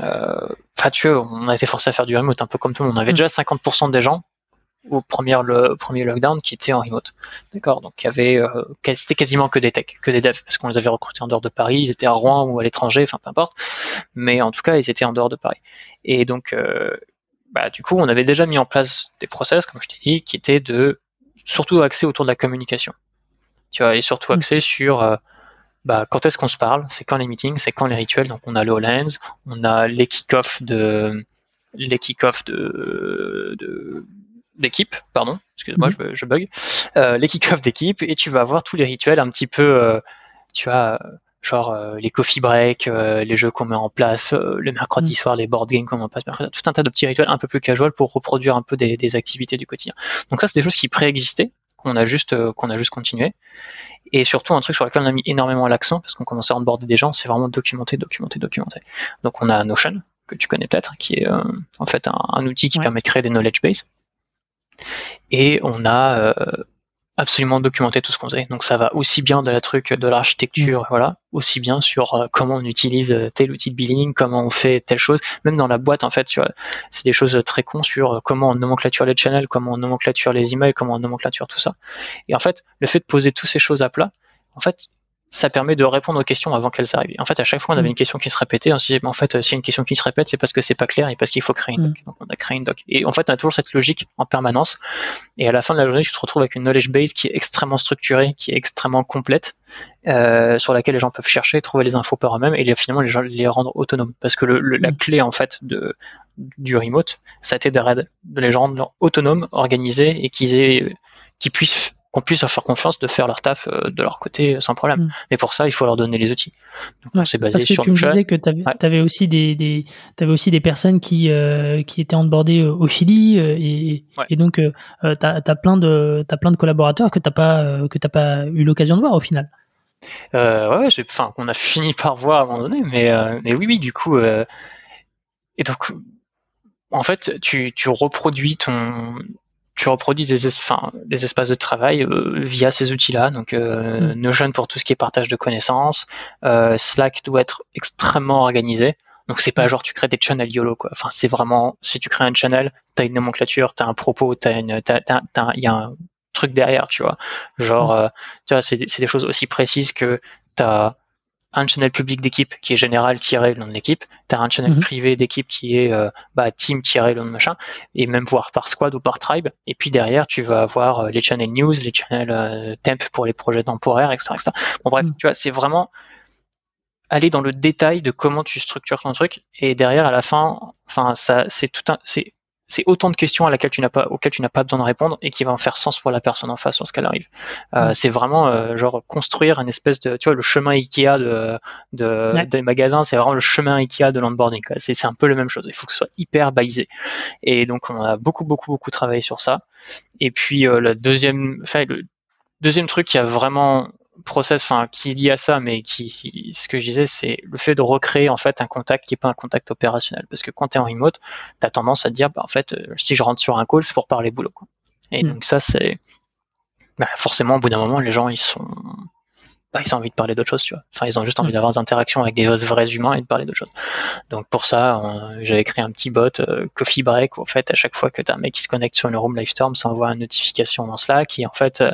euh, enfin, tu vois, on a été forcé à faire du remote un peu comme tout le monde. On avait mm. déjà 50% des gens au premier, le premier lockdown qui était en remote. D'accord Donc il y avait, euh, c'était quasiment que des techs, que des devs, parce qu'on les avait recrutés en dehors de Paris, ils étaient à Rouen ou à l'étranger, enfin peu importe. Mais en tout cas, ils étaient en dehors de Paris. Et donc, euh, bah, du coup, on avait déjà mis en place des process, comme je t'ai dit, qui étaient de surtout axés autour de la communication. Tu vois, et surtout mm. axés sur euh, bah, quand est-ce qu'on se parle, c'est quand les meetings, c'est quand les rituels. Donc on a le HoloLens, on a les kick-offs de les kick-offs de, de d'équipe, pardon, excuse-moi, mhm. je, je, bug, euh, les kick-off d'équipe, et tu vas avoir tous les rituels un petit peu, euh, tu vois, genre euh, les coffee breaks, les jeux qu'on met en place, le mercredi mhm. soir, les board games qu'on met en place, tout un tas de petits rituels un peu plus casual pour reproduire un peu des, des activités du quotidien. Donc ça, c'est des choses qui préexistaient, qu'on a juste qu'on a juste continué. Et surtout un truc sur lequel on a mis énormément l'accent parce qu'on commençait à onboarder des gens, c'est vraiment documenter, documenter, documenter. Donc on a Notion que tu connais peut-être, qui est en fait un, outil qui permet de créer des knowledge base et on a euh, absolument documenté tout ce qu'on faisait. Donc ça va aussi bien de la truc de l'architecture, mm. voilà, aussi bien sur euh, comment on utilise euh, tel outil de billing, comment on fait telle chose, même dans la boîte en fait, c'est des choses très cons sur comment on nomenclature les channels, comment on nomenclature les emails, comment on nomenclature tout ça. Et en fait, le fait de poser toutes ces choses à plat, en fait, ça permet de répondre aux questions avant qu'elles arrivent. En fait, à chaque fois, on avait mm. une question qui se répétait. On se disait, en fait, euh, s'il y a une question qui se répète, c'est parce que c'est pas clair et parce qu'il faut créer une doc. Mm. Donc, on a créé une doc. Et en fait, on a toujours cette logique en permanence. Et à la fin de la journée, tu te retrouves avec une knowledge base qui est extrêmement structurée, qui est extrêmement complète, euh, sur laquelle les gens peuvent chercher, trouver les infos par eux-mêmes et finalement les, gens, les rendre autonomes. Parce que le, la mm. clé, en fait, de, du remote, ça a été de, de les rendre autonomes, organisés et qu'ils aient, qu'ils puissent qu'on puisse leur faire confiance de faire leur taf euh, de leur côté sans problème. Mm. Mais pour ça, il faut leur donner les outils. Donc, c'est basé parce que tu me disais que tu avais, aussi des, des avais aussi des personnes qui euh, qui étaient onboardées au Chili euh, et, et donc tu as, plein de as plein de collaborateurs que t'as pas que t'as pas eu l'occasion de voir au final. Euh, ouais, enfin qu'on a fini par voir à un moment donné, mais mais oui oui du coup et donc en fait tu tu reproduis ton tu reproduis des, espaces de travail euh, via ces outils-là. Donc euh, mm. Notion pour tout ce qui est partage de connaissances, euh, Slack doit être extrêmement organisé. Donc c'est pas mm. genre tu crées des channels YOLO quoi. Enfin c'est vraiment si tu crées un channel, t'as une nomenclature, t'as un propos, t'as une, il y a un truc derrière, tu vois. Genre, mm. tu vois, c'est, c'est des choses aussi précises que t'as un channel public d'équipe qui est général tiré le nom de l'équipe, tu as un channel mhm. privé d'équipe qui est euh, bah, team tiré le nom de machin, et même voir par squad ou par tribe. Et puis derrière, tu vas avoir euh, les channels news, les channels euh, temp pour les projets temporaires, etc. etc. Bon bref, mhm. tu vois, c'est vraiment aller dans le détail de comment tu structures ton truc. Et derrière, à la fin, enfin, ça, c'est tout un, c'est c'est autant de questions à laquelle tu n'as pas, auxquelles tu n'as pas besoin de répondre et qui vont faire sens pour la personne en face lorsqu'elle arrive. Euh. C'est vraiment euh, genre construire une espèce de, tu vois, le chemin Ikea de, de des magasins, c'est vraiment le chemin Ikea de l'onboarding. C'est un peu la même chose. Il faut que ce soit hyper balisé. Et donc on a beaucoup beaucoup beaucoup travaillé sur ça. Et puis euh, le deuxième, enfin le deuxième truc qui a vraiment process enfin qui est lié à ça mais qui ce que je disais c'est le fait de recréer en fait un contact qui est pas un contact opérationnel parce que quand tu es en remote tu as tendance à te dire bah, en fait euh, si je rentre sur un call c'est pour parler boulot quoi. Et Mm. donc ça, c'est bah, forcément au bout d'un moment, les gens ils sont bah, ils ont envie de parler d'autre chose, tu vois. Enfin, ils ont juste envie Mm. d'avoir des interactions avec des vrais humains et de parler d'autre chose. Donc pour ça, on- j'avais créé un petit bot euh, Coffee Break où en fait à chaque fois que tu as un mec qui se connecte sur une room Livestorm, ça envoie une notification dans Slack et en fait euh,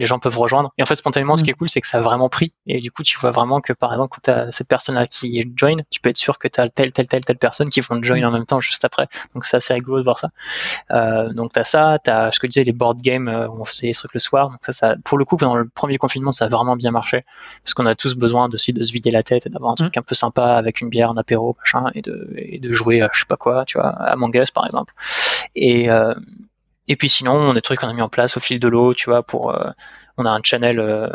les gens peuvent rejoindre. Et en fait spontanément, ce Mm. qui est cool, c'est que ça a vraiment pris. Et du coup, tu vois vraiment que par exemple, quand tu as cette personne-là qui join, tu peux être sûr que tu as telle, telle, telle, telle personne qui vont join Mm. en même temps juste après. Donc c'est assez rigolo de voir ça. Euh, donc t'as ça, t'as ce que je disais les board games euh, où on faisait des trucs le soir. Donc ça, ça, pour le coup, pendant le premier confinement, ça a vraiment bien marché parce qu'on a tous besoin de, de se vider la tête et d'avoir un truc un peu sympa avec une bière, un apéro, machin, et de, et de jouer à je sais pas quoi, tu vois, à Among Us par exemple. Et euh, et puis sinon, on a des trucs qu'on a mis en place au fil de l'eau, tu vois, pour euh, on a un channel euh,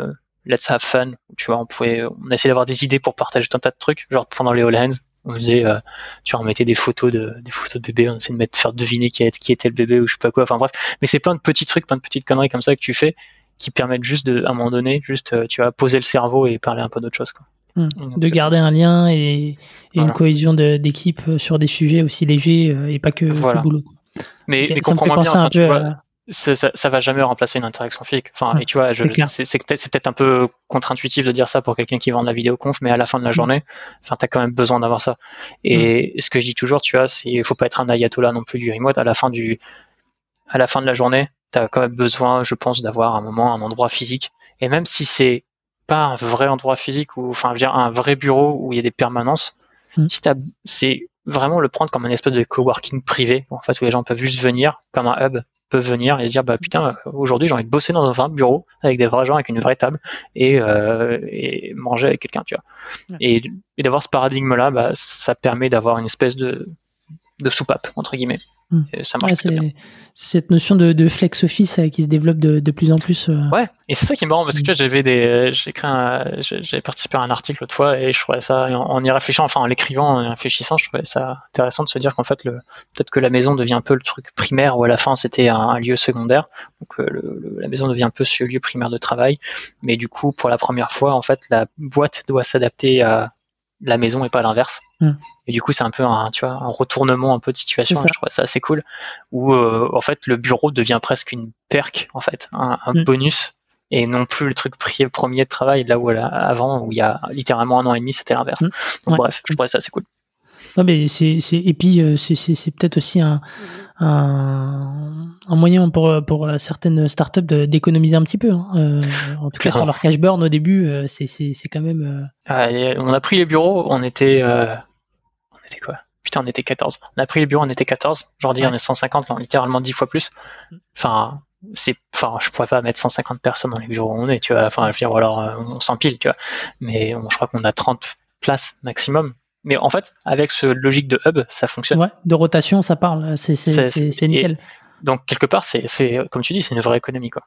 Let's Have Fun, où, tu vois, on pouvait, on a essayé d'avoir des idées pour partager tout un tas de trucs, genre pendant les Hands, on faisait, euh, tu vois, on mettait des photos de, des photos de bébés, on essayait de mettre, faire deviner qui, qui était le bébé ou je sais pas quoi, enfin bref. Mais c'est plein de petits trucs, plein de petites conneries comme ça que tu fais, qui permettent juste de, à un moment donné, juste, euh, tu vois, poser le cerveau et parler un peu d'autre chose, quoi. Mm. Donc, De garder un lien et, et une cohésion d'équipe euh, sur des sujets aussi légers euh, et pas que, Voilà. boulot. quoi. Mais, Ok, mais comprends-moi bien, penser un enfin, tu peu vois, à- ça, ça, ça va jamais remplacer une interaction physique. Enfin, et tu vois, c'est peut-être un peu contre-intuitif de dire ça pour quelqu'un qui vend de la vidéoconf, mais à la fin de la Mm. journée, enfin, t'as quand même besoin d'avoir ça. Et ce que je dis toujours, tu vois, c'est il faut pas être un ayatollah non plus du remote. À la fin du, à la fin de la journée, t'as quand même besoin, je pense, d'avoir un moment, un endroit physique. Et même si c'est pas un vrai endroit physique ou, enfin, je veux dire, un vrai bureau où il y a des permanences, Mm. si t'as, c'est vraiment le prendre comme un espèce de coworking privé, en fait, où les gens peuvent juste venir, comme un hub, peuvent venir et se dire, bah putain, aujourd'hui j'ai envie de bosser dans un vrai bureau avec des vrais gens, avec une vraie table et, euh, et manger avec quelqu'un, tu vois. Ouais. Et, et d'avoir ce paradigme-là, bah, ça permet d'avoir une espèce de, de soupape, entre guillemets. Mm. Et ça marche Ouais, bien. c'est cette notion de, de flex office euh, qui se développe de, de plus en plus. euh. Ouais, et c'est ça qui est marrant parce que tu vois, j'avais des, j'ai un, j'ai j'ai participé à un article l'autre fois et je trouvais ça, en, en y réfléchissant, enfin en l'écrivant, en y réfléchissant, je trouvais ça intéressant de se dire qu'en fait, le, peut-être que la maison devient un peu le truc primaire ou à la fin c'était un, un lieu secondaire. Donc euh, le, le- la maison devient un peu ce lieu primaire de travail, mais du coup, pour la première fois, en fait, la boîte doit s'adapter à la maison et pas l'inverse. Mm. Et du coup, c'est un peu un, tu vois, un retournement un peu de situation. Je trouvais ça assez cool où euh, en fait le bureau devient presque une perque en fait, un, un Mm. bonus et non plus le truc premier de travail là où là, avant où il y a littéralement un an et demi c'était l'inverse. Mm. Donc Ouais. bref, je trouvais ça assez cool. Non, mais c'est, c'est, et puis, euh, c'est, c'est, c'est peut-être aussi un, un, un moyen pour, pour certaines startups de, d'économiser un petit peu. hein. Euh, en tout cas, sur leur cash burn au début, euh, c'est, c'est, c'est quand même. euh, Ah, on a pris les bureaux, on était euh, on était quoi? Putain, on était 14. On a pris les bureaux, on était 14. Aujourd'hui, Ouais. on est 150, non, littéralement 10 fois plus. Enfin, c'est enfin je pourrais pas mettre 150 personnes dans les bureaux où on est, tu vois. Enfin, je veux dire ou alors euh, on s'empile, tu vois. Mais on- je crois qu'on a 30 places maximum. Mais en fait, avec ce logique de hub, ça fonctionne. ouais, de rotation, ça parle. C'est, nickel. Donc quelque part, c'est, c'est comme tu dis, c'est une vraie économie quoi.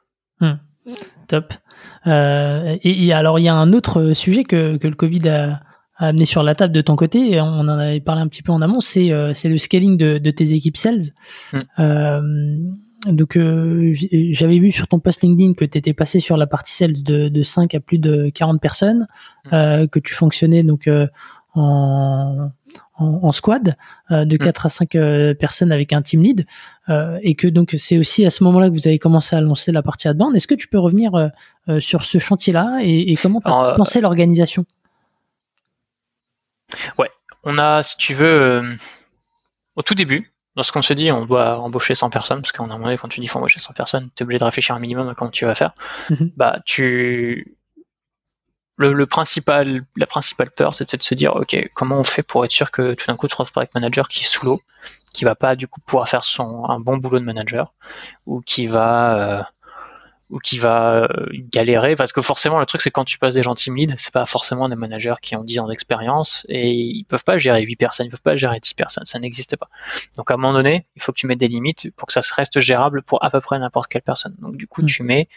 Top. Euh, et, et alors, il y a un autre sujet que, que le Covid a, a amené sur la table de ton côté, et on en avait parlé un petit peu en amont, c'est euh, le scaling de, de tes équipes sales. Mm. Euh, donc, euh, j'avais vu sur ton post LinkedIn que tu étais passé sur la partie sales de, de 5 à plus de 40 personnes, Mm. euh, que tu fonctionnais donc euh, en, en, en squad euh, de 4 à 5 euh, personnes avec un team lead euh, et que donc c'est aussi à ce moment-là que vous avez commencé à lancer la partie outbound. Est-ce que tu peux revenir sur ce chantier-là et, et comment tu as Alors, pensé l'organisation? On a, si tu veux, euh, au tout début, lorsqu'on se dit on doit embaucher 100 personnes, parce un moment donné, quand tu dis faut embaucher 100 personnes, tu es obligé de réfléchir un minimum à comment tu vas faire. Mhm. Bah, tu. Le, le principal, la principale peur, c'est de se dire, ok, comment on fait pour être sûr que tout d'un coup, tu trouves avec manager qui est sous l'eau, qui va pas du coup pouvoir faire son un bon boulot de manager, ou qui va euh, ou qui va euh, galérer parce que forcément le truc c'est quand tu passes des gens lead c'est pas forcément des managers qui ont 10 ans d'expérience et ils peuvent pas gérer 8 personnes ils peuvent pas gérer 10 personnes ça n'existe pas. Donc à un moment donné il faut que tu mettes des limites pour que ça reste gérable pour à peu près n'importe quelle personne. Donc du coup Mm. tu mets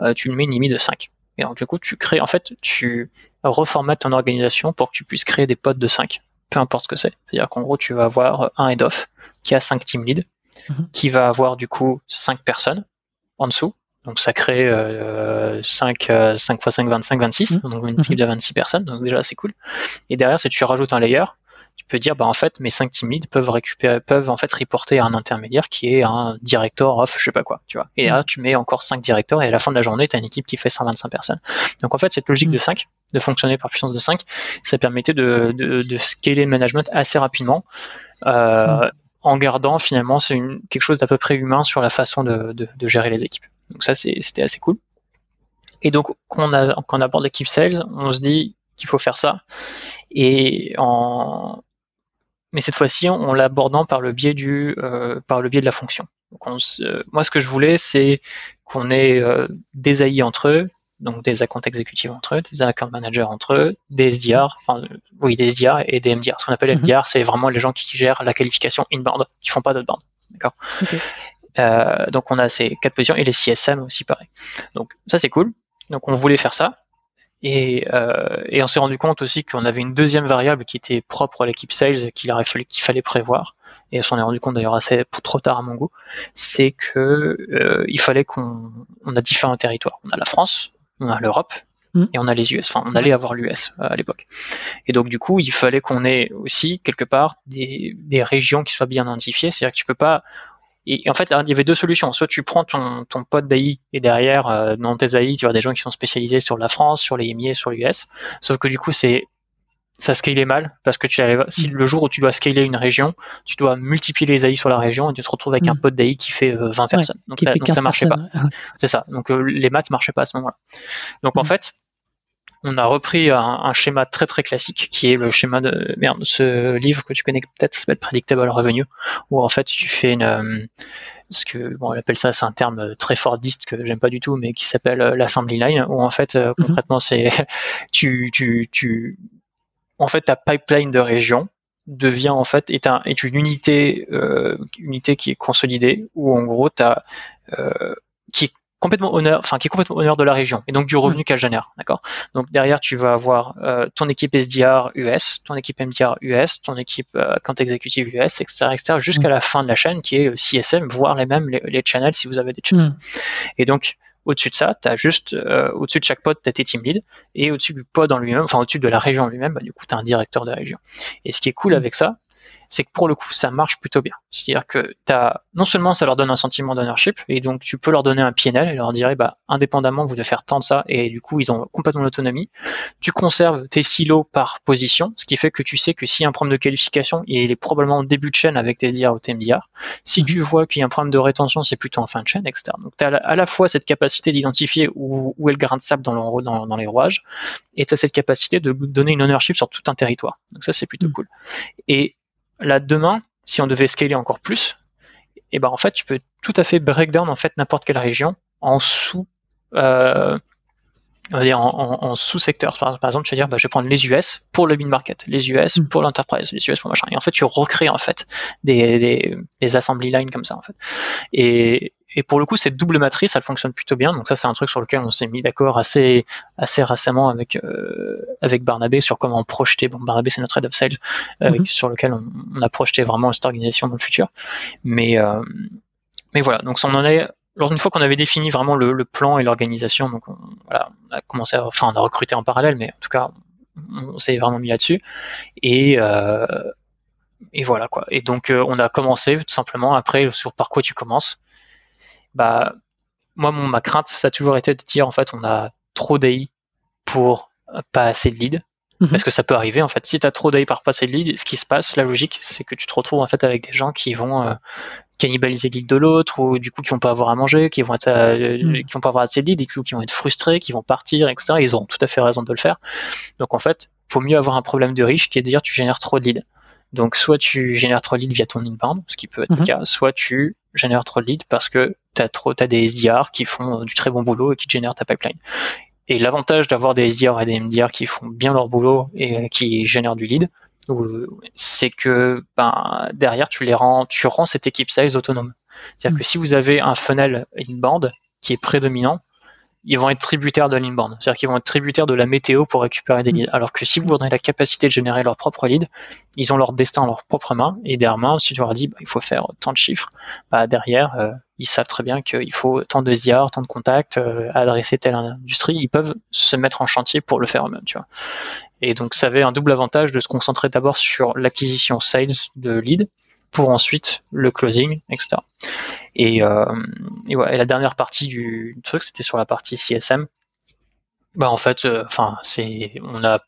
euh, tu mets une limite de 5 et donc du coup tu crées en fait tu reformates ton organisation pour que tu puisses créer des pods de 5 peu importe ce que c'est c'est à dire qu'en gros tu vas avoir un head off qui a 5 team lead Mhm. qui va avoir du coup 5 personnes en dessous donc ça crée euh, 5, euh, 5 x 5, 25, 26, donc une Mhm. équipe de 26 personnes, donc déjà c'est cool. Et derrière, c'est tu rajoutes un layer tu peux dire, bah, en fait, mes 5 team leads peuvent récupérer, peuvent en fait reporter à un intermédiaire qui est un directeur off, je sais pas quoi, tu vois. Et là, tu mets encore 5 directeurs et à la fin de la journée, tu as une équipe qui fait 125 personnes. Donc, en fait, cette logique de 5, de fonctionner par puissance de 5, ça permettait de, de, de scaler le management assez rapidement. Euh, en gardant finalement c'est quelque chose d'à peu près humain sur la façon de, de, de gérer les équipes. Donc ça c'était assez cool. Et donc quand on, a, quand on aborde l'équipe sales, on se dit qu'il faut faire ça. Et en mais cette fois-ci en l'abordant par le biais du euh, par le biais de la fonction. Donc on moi ce que je voulais c'est qu'on ait euh, des AI entre eux, donc des accounts exécutifs entre eux, des account managers entre eux, des SDR, enfin oui des SDR et des MDR. Ce qu'on appelle MDR, mhm. c'est vraiment les gens qui gèrent la qualification inbound, qui font pas d'outbound. D'accord? Euh, donc on a ces quatre positions et les CSM aussi pareil. Donc ça c'est cool. Donc on voulait faire ça. Et, euh, et on s'est rendu compte aussi qu'on avait une deuxième variable qui était propre à l'équipe sales qu'il qu'il fallait prévoir. Et on s'en est rendu compte d'ailleurs assez trop tard à mon goût, c'est que euh, il fallait qu'on on a différents territoires. On a la France, on a l'Europe mm. et on a les US. Enfin, on allait avoir l'US euh, à l'époque. Et donc, du coup, il fallait qu'on ait aussi quelque part des, des régions qui soient bien identifiées. C'est-à-dire que tu peux pas. Et, en fait, il y avait deux solutions. Soit tu prends ton, ton pote d'AI et derrière, euh, dans tes AI, tu as des gens qui sont spécialisés sur la France, sur les EMEA, sur l'US. Sauf que du coup, c'est ça scalait mal parce que tu arrives, si le jour où tu dois scaler une région, tu dois multiplier les AI sur la région et tu te retrouves avec un mm. pote d'AI qui fait 20 euh, personnes. Donc, ça, donc ça marchait pas. C'est ça. Donc euh, les maths marchaient pas à ce moment-là. Donc en mm. fait, on a repris un, schéma très très classique qui est le schéma de merde, ce livre que tu connais peut-être s'appelle Predictable Revenue où en fait tu fais une euh, ce que bon on appelle ça c'est un terme très fordiste que j'aime pas du tout mais qui s'appelle l'assembly line où en fait mm-hmm. concrètement c'est tu tu tu en fait ta pipeline de région devient en fait est, un, est une unité euh, unité qui est consolidée où en gros as, euh, qui est complètement honneur enfin qui est complètement honneur de la région et donc du revenu qu'elle génère d'accord? Donc derrière tu vas avoir euh, ton équipe SDR US ton équipe MDR US ton équipe euh, compte exécutif US etc etc jusqu'à la fin de la chaîne qui est CSM voire les mêmes les, channels si vous avez des channels. Et donc au-dessus de ça, tu as juste, euh, au-dessus de chaque pod, tu as tes team leads, et au-dessus du pod en lui-même, enfin au-dessus de la région en lui-même, bah, du coup, tu as un directeur de région. Et ce qui est cool mm. avec ça, c'est que pour le coup, ça marche plutôt bien. C'est-à-dire que as, non seulement ça leur donne un sentiment d'ownership, et donc tu peux leur donner un PNL et leur dire, bah, indépendamment, vous devez faire tant de ça, et du coup, ils ont complètement l'autonomie. Tu conserves tes silos par position, ce qui fait que tu sais que s'il y a un problème de qualification, il est probablement au début de chaîne avec tes DR ou tes MDR. Si tu vois qu'il y a un problème de rétention, c'est plutôt en fin de chaîne, etc. Donc tu as à la fois cette capacité d'identifier où, où est le grain de sable dans, le, dans, dans les rouages, et tu as cette capacité de donner une ownership sur tout un territoire. Donc ça, c'est plutôt mm. cool. Et Là, demain, si on devait scaler encore plus, et eh ben en fait, tu peux tout à fait break down en fait n'importe quelle région en sous, euh, on va dire en, sous-secteur. Par, exemple, tu vas dire, bah, je vais prendre les US pour le mid-market, les US mm. pour l'enterprise, les US pour machin. Et en fait, tu recrées en fait des, des, des assembly lines comme ça en fait. Et, et pour le coup, cette double matrice, elle fonctionne plutôt bien. Donc ça, c'est un truc sur lequel on s'est mis d'accord assez assez récemment avec euh, avec Barnabé sur comment projeter. Bon, Barnabé, c'est notre head of sales, euh, mhm. sur lequel on, on, a projeté vraiment cette organisation dans le futur. Mais euh, mais voilà. Donc on en est. Lors d'une fois qu'on avait défini vraiment le, le plan et l'organisation, donc on, voilà, on a commencé, à, enfin on a recruté en parallèle, mais en tout cas, on, s'est vraiment mis là-dessus. Et euh, et voilà quoi. Et donc on a commencé tout simplement après sur par quoi tu commences bah moi mon, ma crainte ça a toujours été de dire en fait on a trop d'AI pour pas assez de leads mhm. parce que ça peut arriver en fait si tu as trop d'AI par pas assez de leads ce qui se passe la logique c'est que tu te retrouves en fait avec des gens qui vont euh, cannibaliser le lead de l'autre ou du coup qui vont pas avoir à manger qui vont être euh, mhm. qui vont pas avoir assez de leads et qui vont être frustrés qui vont partir etc ils auront tout à fait raison de le faire donc en fait faut mieux avoir un problème de riche qui est de dire tu génères trop de leads donc soit tu génères trop de leads via ton inbound, ce qui peut être le mhm. cas, soit tu génères trop de leads parce que tu as trop as des SDR qui font euh, du très bon boulot et qui génèrent ta pipeline. Et l'avantage d'avoir des SDR et des MDR qui font bien leur boulot et qui génèrent du lead, c'est que ben, derrière tu les rends, tu rends cette équipe sales autonome. C'est-à-dire que si vous avez un funnel inbound qui est prédominant, ils vont être tributaires de l'inbound. C'est-à-dire qu'ils vont être tributaires de la météo pour récupérer des mm. leads. Alors que si vous donnez la capacité de générer leur propre lead, ils ont leur destin en leurs propres mains. Et derrière, si tu leur dis, bah, il faut faire tant de chiffres, bah, derrière, euh, ils savent très bien qu'il faut tant de ZR, tant de contacts, euh, adresser telle industrie, ils peuvent se mettre en chantier pour le faire eux-mêmes, tu vois. Et donc ça avait un double avantage de se concentrer d'abord sur l'acquisition sales de lead pour ensuite le closing, etc. Et, euh, et, ouais, et la dernière partie du truc, c'était sur la partie CSM. Bah en fait, euh, enfin c'est, on a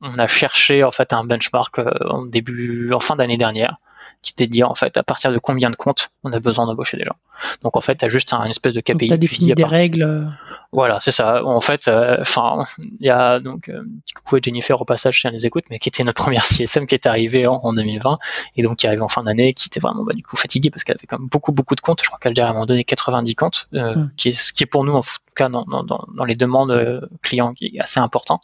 on a cherché en fait un benchmark euh, en début, en fin d'année dernière, qui était dit en fait à partir de combien de comptes on a besoin d'embaucher des gens. Donc en fait, tu as juste un, une espèce de KPI. Tu as défini des règles. Voilà, c'est ça. En fait, euh, enfin, il y a donc euh, coucou Jennifer au passage si elle nous écoute, mais qui était notre première CSM qui est arrivée en, 2020 et donc qui arrive en fin d'année, qui était vraiment bah, du coup fatiguée parce qu'elle avait quand même beaucoup beaucoup de comptes. Je crois qu'elle a à un moment donné 90 comptes, euh, hmm. qui est ce qui est pour nous en tout cas dans, dans, dans les demandes euh, clients qui est assez important.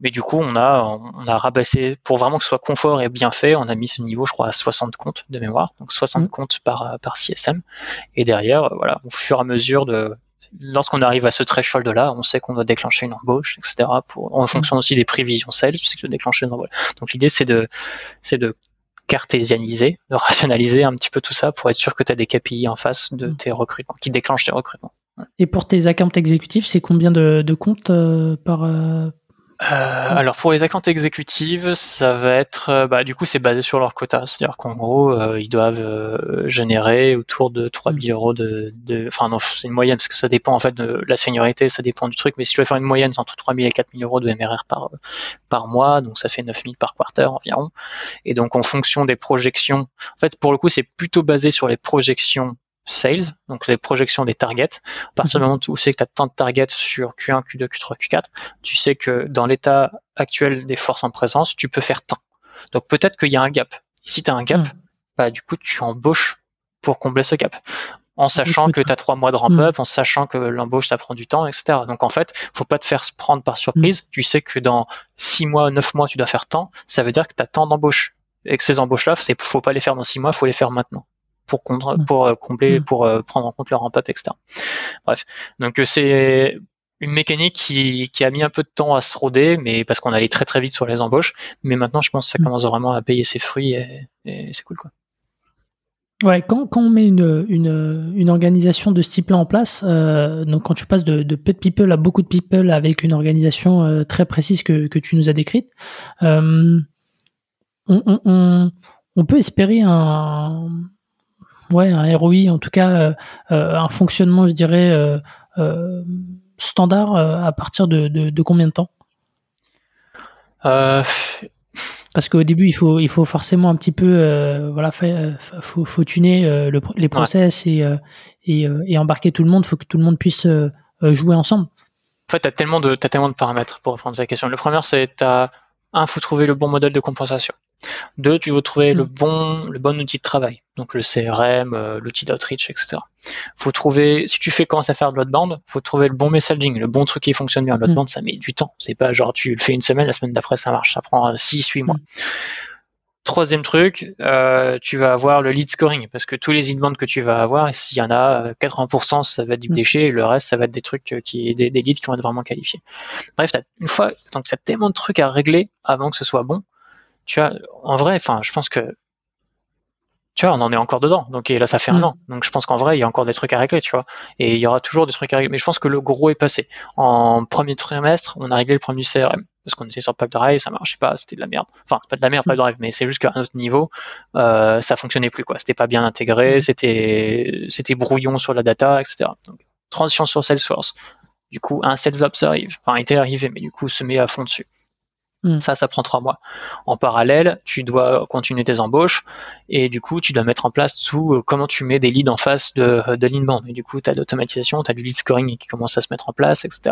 Mais du coup, on a, on a rabaissé pour vraiment que ce soit confort et bien fait. On a mis ce niveau, je crois, à 60 comptes de mémoire, donc 60 mmh. comptes par par CSM. Et derrière, voilà, au fur et à mesure de lorsqu'on arrive à ce threshold là, on sait qu'on doit déclencher une embauche, etc. Pour, en fonction mmh. aussi des prévisions sales, tu sais que déclencher une embauche. Donc l'idée, c'est de, c'est de cartésianiser, de rationaliser un petit peu tout ça pour être sûr que tu as des KPI en face de mmh. tes recrutements, qui déclenchent tes recrutements. Et pour tes accounts exécutifs, c'est combien de, de comptes euh, par, euh, euh, alors pour les accounts exécutives, ça va être, euh, bah, du coup, c'est basé sur leur quota, c'est-à-dire qu'en gros, euh, ils doivent générer autour de 3000 euros de, de enfin non, c'est une moyenne parce que ça dépend en fait de la seniorité, ça dépend du truc, mais si tu veux faire une moyenne, c'est entre 3000 et 4000 euros de MRR par par mois, donc ça fait 9000 par quarter environ. Et donc en fonction des projections, en fait, pour le coup, c'est plutôt basé sur les projections sales, donc les projections des targets. À partir du mhm. moment où tu sais que tu as tant de targets sur Q1, Q2, Q3, Q4, tu sais que dans l'état actuel des forces en présence, tu peux faire tant. Donc peut-être qu'il y a un gap. si tu as un gap, mhm. bah du coup tu embauches pour combler ce gap. En sachant que tu as trois mois de ramp-up, mhm. en sachant que l'embauche ça prend du temps, etc. Donc en fait, faut pas te faire prendre par surprise. Tu sais que dans six mois, neuf mois, tu dois faire tant. Ça veut dire que tu as tant d'embauches. Et que ces embauches-là, c'est faut pas les faire dans six mois, faut les faire maintenant pour, mm. pour euh, combler, mm. pour euh, prendre en compte le ramp-up, etc. Bref, donc euh, c'est une mécanique qui, qui, a mis un peu de temps à se roder, mais parce qu'on allait très très vite sur les embauches. Mais maintenant, je pense que ça mm. commence vraiment à payer ses fruits et, c'est cool quoi. Ouais, quand, quand on met une, une, une organisation de ce type-là en place, euh, donc quand tu passes de, de, peu de people à beaucoup de people avec une organisation très précise que, que tu nous as décrite, euh, on, on, on, peut espérer un, ouais, un ROI, en tout cas euh, euh, un fonctionnement, je dirais, euh, standard à partir de, de, combien de temps? Parce qu'au début, il faut, il faut forcément un petit peu, voilà, faut, faut tuner les process et, et, et, embarquer tout le monde. Il faut que tout le monde puisse jouer ensemble. En fait, tu as tellement de, as tellement de paramètres pour répondre à cette question. Le premier, c'est un, faut trouver le bon modèle de compensation. Deux, tu veux trouver le mm. bon, le bon outil de travail, donc le CRM, euh, l'outil d'outreach, etc. Faut trouver, si tu fais commencer à faire de l'outbound, faut trouver le bon messaging, le bon truc qui fonctionne bien. L'outbound, mm. ça met du temps. C'est pas genre tu le fais une semaine, la semaine d'après ça marche. Ça prend 6, 8 mois. Mm. Troisième truc, euh, tu vas avoir le lead scoring parce que tous les inbound que tu vas avoir, s'il y en a 80%, ça va être du déchet et le reste, ça va être des trucs qui, des, des leads qui vont être vraiment qualifiés. Bref, as, une fois, donc tu as tellement de trucs à régler avant que ce soit bon tu vois, en vrai, enfin, je pense que tu vois, on en est encore dedans. Donc et là, ça fait un mm. an. Donc je pense qu'en vrai, il y a encore des trucs à régler, tu vois. Et il y aura toujours des trucs à régler. Mais je pense que le gros est passé. En premier trimestre, on a réglé le premier CRM parce qu'on était sur Pipedrive, ça marchait pas, c'était de la merde. Enfin, pas de la merde, mm. Pipedrive, mais c'est juste qu'à un autre niveau, euh, ça fonctionnait plus, quoi. C'était pas bien intégré, mm. c'était c'était brouillon sur la data, etc. Donc transition sur Salesforce. Du coup, un SalesOps arrive. Enfin, il était arrivé, mais du coup, se met à fond dessus. Hmm. Ça, ça prend trois mois. En parallèle, tu dois continuer tes embauches et du coup, tu dois mettre en place tout euh, comment tu mets des leads en face de, de l'inbound. Et du coup, tu as l'automatisation, tu as du lead scoring qui commence à se mettre en place, etc.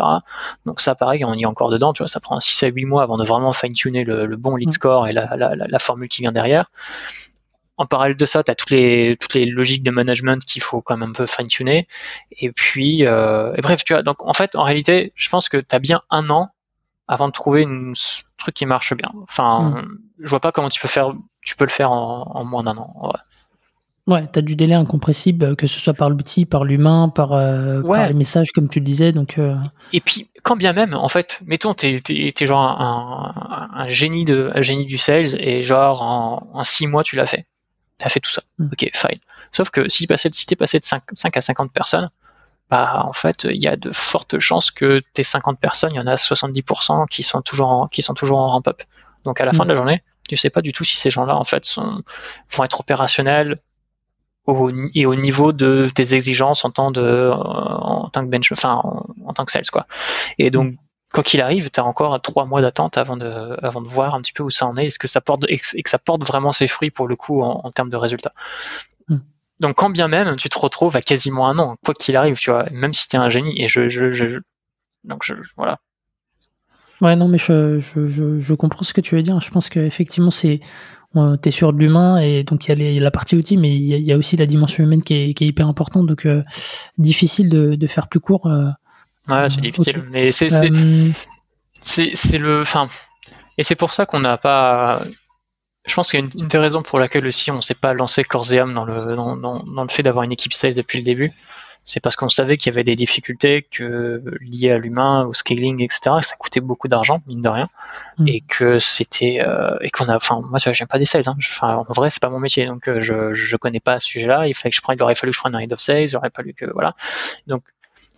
Donc ça, pareil, on y est encore dedans. Tu vois, ça prend 6 à 8 mois avant de vraiment fine-tuner le, bon lead hmm. score et la, la, la, formule qui vient derrière. En parallèle de ça, tu as toutes les, toutes les logiques de management qu'il faut quand même un peu fine-tuner. Et puis, euh, et bref, tu vois, donc en fait, en réalité, je pense que tu as bien un an avant de trouver un truc qui marche bien. Enfin, hmm. je vois pas comment tu peux faire, tu peux le faire en, moins d'un an. Ouais. ouais tu as du délai incompressible, euh, que ce soit par l'outil, par l'humain, par, euh, les messages, comme tu le disais. Donc, euh. Et puis, quand bien même, en fait, mettons, tu es, genre un, génie de, un génie du sales et genre en, en six mois, tu l'as fait. t'as fait tout ça. Mm. Ok, fine. Sauf que si, passé, si t'es passé de 5, 5 à 50 personnes, bah en fait il y a de fortes chances que tes 50 personnes, il y en a 70% qui sont toujours en, qui sont toujours en ramp up. Donc à la fin de la mm. journée, tu sais pas du tout si ces gens-là en fait sont, vont être opérationnels au, et au niveau de tes exigences en tant de en tant que bench, enfin en, tant que sales quoi. Et donc quoi qu'il arrive, tu as encore trois mois d'attente avant de avant de voir un petit peu où ça en est, est-ce que ça porte et que ça porte vraiment ses fruits pour le coup en, en termes de résultats? Donc quand bien même tu te retrouves à quasiment un an, quoi qu'il arrive, tu vois, même si tu es un génie, et je, je, je donc je, voilà. Ouais, non, mais je, je, je, comprends ce que tu veux dire. Je pense qu'effectivement, c'est tu es sur de l'humain et donc il y, a la partie outil, mais il y, a aussi la dimension humaine qui est, qui est hyper importante. Donc euh, difficile de, de, faire plus court. Euh, ouais, c'est difficile. Mais c'est euh, c'est le, enfin, et c'est pour ça qu'on n'a pas je pense qu'il y a une, des raisons pour laquelle aussi on s'est pas lancé corps et âme dans le, dans, dans, dans le fait d'avoir une équipe sales depuis le début. C'est parce qu'on savait qu'il y avait des difficultés que liées à l'humain, au scaling, etc. Que ça coûtait beaucoup d'argent, mine de rien, mm. et que c'était euh, et qu'on a. Enfin, moi, j'aime pas des sales. Hein. Enfin, en vrai, c'est pas mon métier, donc euh, je je connais pas ce sujet-là. Il fallait que je prenne, il aurait fallu que je prenne un head of sales, il aurait fallu que voilà. Donc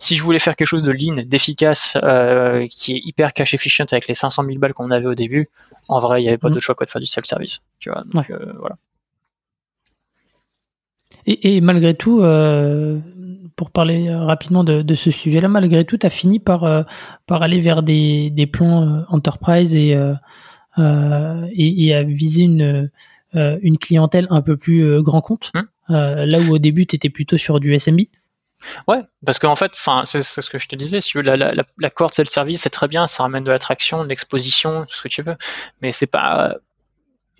si je voulais faire quelque chose de lean, d'efficace, euh, qui est hyper cash efficient avec les 500 000 balles qu'on avait au début, en vrai, il n'y avait pas mhm. de choix que de faire du self-service. Tu vois, donc, euh, voilà. Et, malgré tout, euh, pour parler rapidement de, ce sujet-là, malgré tout, tu as fini par, par aller vers des, des plans enterprise et, et, à viser une, une clientèle un peu plus grand compte. Hum. là où au début, tu étais plutôt sur du SMB. Ouais, parce qu'en fait, c'est ce que je te disais. Si tu veux, la, la, la corde, c'est le service, c'est très bien, ça ramène de l'attraction, de l'exposition, tout ce que tu veux. Mais c'est pas.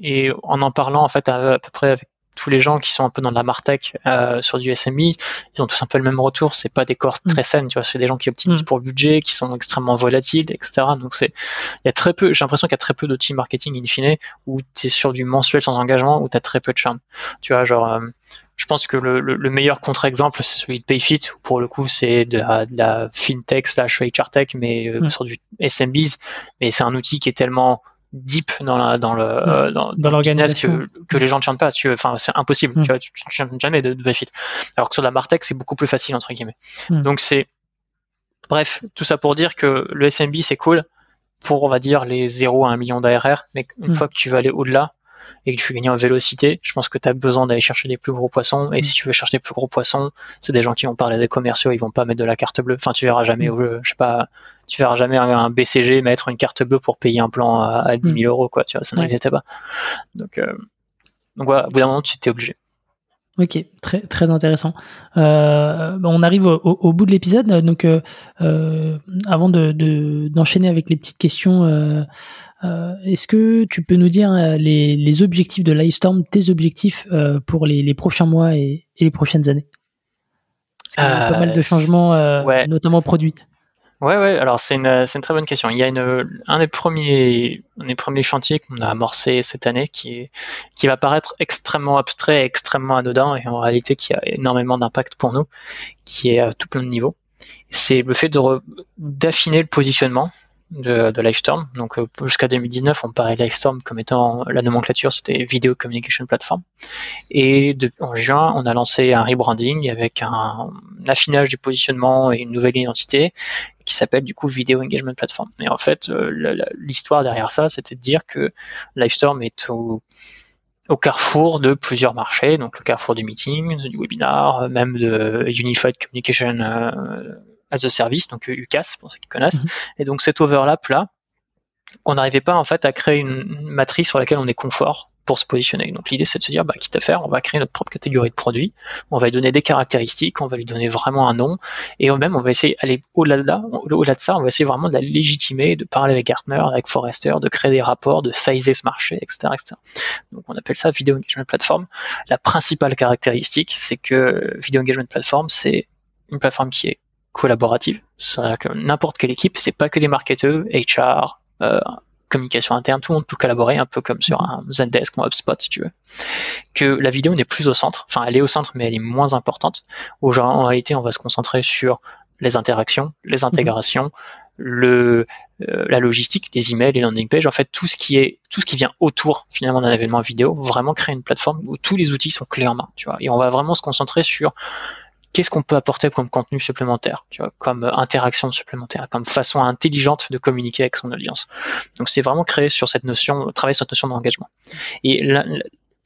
Et en en parlant, en fait, à, peu près avec tous les gens qui sont un peu dans la martech euh, sur du SMI, ils ont tous un peu le même retour. C'est pas des cordes mm. très saines, tu vois. C'est des gens qui optimisent mm. pour le budget, qui sont extrêmement volatiles, etc. Donc c'est, il y a très peu. J'ai l'impression qu'il y a très peu d'outils marketing in fine où tu es sur du mensuel sans engagement, où tu as très peu de charme. Tu vois, genre. Euh, je pense que le, le, meilleur contre-exemple, c'est celui de PayFit, où pour le coup, c'est de la, de la fintech slash HR tech, mais euh, sur du SMBs. Mais c'est un outil qui est tellement deep dans la, dans le euh, dans, dans l'organisation. que, que, les gens ne chantent pas tu enfin c'est impossible tu vois tu, tu chantes jamais de, de PayFit alors que sur la Martech c'est beaucoup plus facile entre guillemets. Donc c'est bref tout ça pour dire que le SMB c'est cool pour on va dire les 0 à 1 million d'ARR mais une fois que tu vas aller au-delà et que tu veux gagner en vélocité, je pense que tu as besoin d'aller chercher des plus gros poissons. Et mm. si tu veux chercher des plus gros poissons, c'est des gens qui vont parler des commerciaux, ils vont pas mettre de la carte bleue. Enfin, tu verras jamais, mm. je sais pas, tu verras jamais un, BCG mettre une carte bleue pour payer un plan à, 10 000 mm. euros, quoi. Tu vois, ça n'existait pas. Donc, euh, donc voilà, au bout d'un moment, tu t'es obligé. Ok, très très intéressant. Euh, on arrive au, bout de l'épisode, donc euh, avant de d'enchaîner avec les petites questions euh, est-ce que tu peux nous dire euh, les, objectifs de Livestorm, tes objectifs euh, pour les, prochains mois et, les prochaines années? Il y a pas mal de changements, notamment produits. Ouais, ouais. Alors c'est une, très bonne question. Il y a un des premiers, des premiers chantiers qu'on a amorcé cette année qui qui va paraître extrêmement abstrait, extrêmement anodin et en réalité qui a énormément d'impact pour nous, qui est à tout plein de niveaux. C'est le fait d'affiner le positionnement de, de Livestorm. Donc euh, jusqu'à 2019, on parlait Livestorm comme étant la nomenclature, c'était Video Communication Platform. Et en juin, on a lancé un rebranding avec un, affinage du positionnement et une nouvelle identité qui s'appelle du coup Video Engagement Platform. Et en fait, euh, l'histoire derrière ça, c'était de dire que Livestorm est au au carrefour de plusieurs marchés, donc le carrefour du meeting, du webinar, même de Unified Communication euh, as a service, donc UCAS pour ceux qui connaissent. Mhm. Et donc cet overlap là, on n'arrivait pas en fait à créer une matrice sur laquelle on est confort pour se positionner. Donc l'idée c'est de se dire bah quitte à faire, on va créer notre propre catégorie de produits, on va lui donner des caractéristiques, on va lui donner vraiment un nom, et même on va essayer d'aller au-delà au-delà de ça, on va essayer vraiment de la légitimer, de parler avec Gartner, avec Forrester, de créer des rapports, de sizer ce marché, etc., etc. Donc on appelle ça Video Engagement Platform. La principale caractéristique, c'est que Video Engagement Platform, c'est une plateforme qui est collaborative. C'est-à-dire que n'importe quelle équipe, c'est pas que des marketeurs, HR, euh, communication interne, tout le monde peut collaborer un peu comme sur un Zendesk ou HubSpot si tu veux. Que la vidéo n'est plus au centre, enfin elle est au centre mais elle est moins importante. Aujourd'hui en réalité on va se concentrer sur les interactions, les intégrations, le euh, la logistique, les emails, les landing pages, en fait tout ce qui est tout ce qui vient autour finalement d'un événement vidéo, vraiment créer une plateforme où tous les outils sont clés en main, tu vois. Et on va vraiment se concentrer sur qu'est-ce qu'on peut apporter comme contenu supplémentaire, tu vois, comme euh, interaction supplémentaire, comme façon intelligente de communiquer avec son audience. Donc c'est vraiment créer sur cette notion, travailler sur cette notion d'engagement. Et,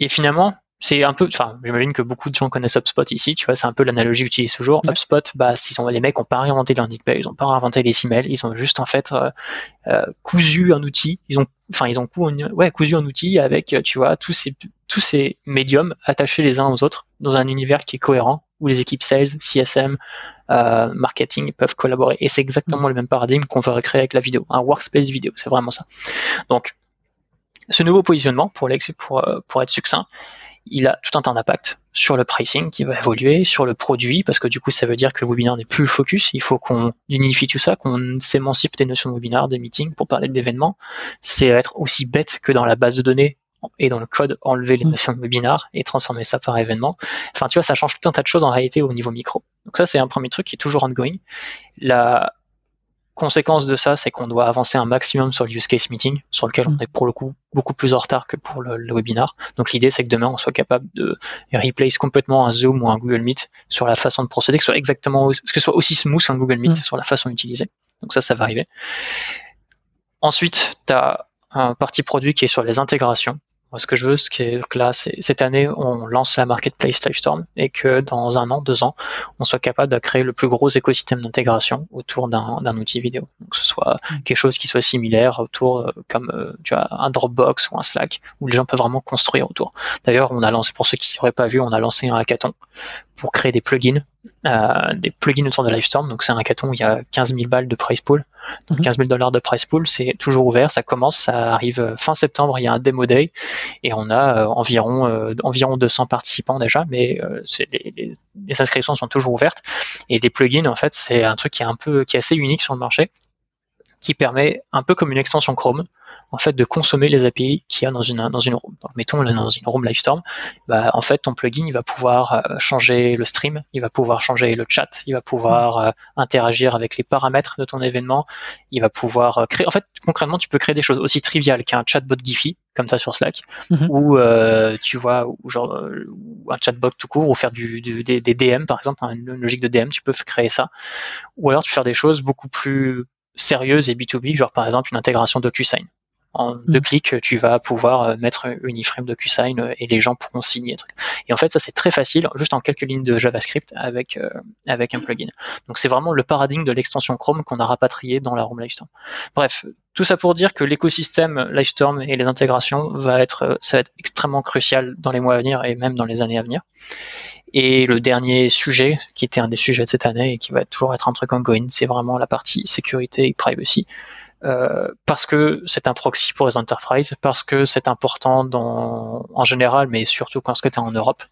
et finalement, c'est un peu, enfin, j'imagine que beaucoup de gens connaissent HubSpot ici, tu vois, c'est un peu l'analogie que j'utilise toujours. HubSpot, bah, si les mecs ont pas réinventé landing pages, ils ont pas réinventé les emails, ils ont juste en fait euh, euh, cousu un outil, ils ont, enfin, ils ont cousu, ouais, cousu un outil avec, tu vois, tous ces tous ces médiums attachés les uns aux autres dans un univers qui est cohérent où les équipes sales, CSM, euh, marketing peuvent collaborer. Et c'est exactement le même paradigme qu'on veut recréer avec la vidéo, un workspace vidéo, c'est vraiment ça. Donc, ce nouveau positionnement, pour, pour, pour être succinct, il a tout un temps d'impact sur le pricing qui va évoluer, sur le produit, parce que du coup, ça veut dire que le webinaire n'est plus le focus. Il faut qu'on unifie tout ça, qu'on s'émancipe des notions de webinaire, de meeting pour parler d'événements. C'est être aussi bête que dans la base de données et dans le code, enlever les mm. notions de webinar et transformer ça par événement. Enfin, tu vois, ça change tout un tas de choses en réalité au niveau micro. Donc ça, c'est un premier truc qui est toujours ongoing. La, Conséquence de ça, c'est qu'on doit avancer un maximum sur le use case meeting, sur lequel on mm. est pour le coup beaucoup plus en retard que pour le, webinar. Donc l'idée, c'est que demain, on soit capable de replace complètement un Zoom ou un Google Meet sur la façon de procéder, que ce soit exactement, que ce soit aussi smooth un Google Meet mm. sur la façon d'utiliser. Donc ça, ça va arriver. Ensuite, tu as un parti produit qui est sur les intégrations ce que je veux, c'est que là, cette année, on lance la marketplace Livestorm et que dans un an, deux ans, on soit capable de créer le plus gros écosystème d'intégration autour d'un outil vidéo. Donc, que ce soit mm. quelque chose qui soit similaire autour, euh, comme euh, tu as un Dropbox ou un Slack, où les gens peuvent vraiment construire autour. D'ailleurs, on a lancé, pour ceux qui n'auraient pas vu, on a lancé un hackathon pour créer des plugins, euh, des plugins autour de Livestorm. Donc, c'est un hackathon où il y a 15 000 balles de price pool. Donc, 15 000 dollars de price pool, c'est toujours ouvert, ça commence, ça arrive fin septembre, il y a un demo day et on a euh, environ euh, environ 200 participants déjà, mais euh, les, les, inscriptions sont toujours ouvertes. Et les plugins, en fait, c'est un truc qui est un peu qui est assez unique sur le marché, qui permet un peu comme une extension Chrome en fait de consommer les API qu'il y a dans une dans une room. Donc, mettons dans une room Livestorm, bah, en fait ton plugin il va pouvoir euh, changer le stream, il va pouvoir changer le chat, il va pouvoir euh, interagir avec les paramètres de ton événement, il va pouvoir euh, créer. En fait concrètement tu peux créer des choses aussi triviales qu'un chatbot Giphy comme ça sur Slack, mhm. ou tu vois ou genre un chatbot tout court ou faire du, des, DM par exemple, hein, une logique de DM, tu peux créer ça, ou alors tu peux faire des choses beaucoup plus sérieuses et B2B, genre par exemple une intégration DocuSign. En deux mm. clics, tu vas pouvoir euh, mettre une iframe DocuSign euh, et les gens pourront signer. Et en fait, ça c'est très facile, juste en quelques lignes de JavaScript avec euh, avec un plugin. Donc c'est vraiment le paradigme de l'extension Chrome qu'on a rapatrié dans la Room Livestorm. Bref, tout ça pour dire que l'écosystème Livestorm et les intégrations va être ça va être extrêmement crucial dans les mois à venir et même dans les années à venir. Et le dernier sujet, qui était un des sujets de cette année et qui va toujours être un truc ongoing, c'est vraiment la partie sécurité et privacy. Euh, parce que c'est un proxy pour les enterprises, parce que c'est important dans, en général, mais surtout quand tu es en Europe,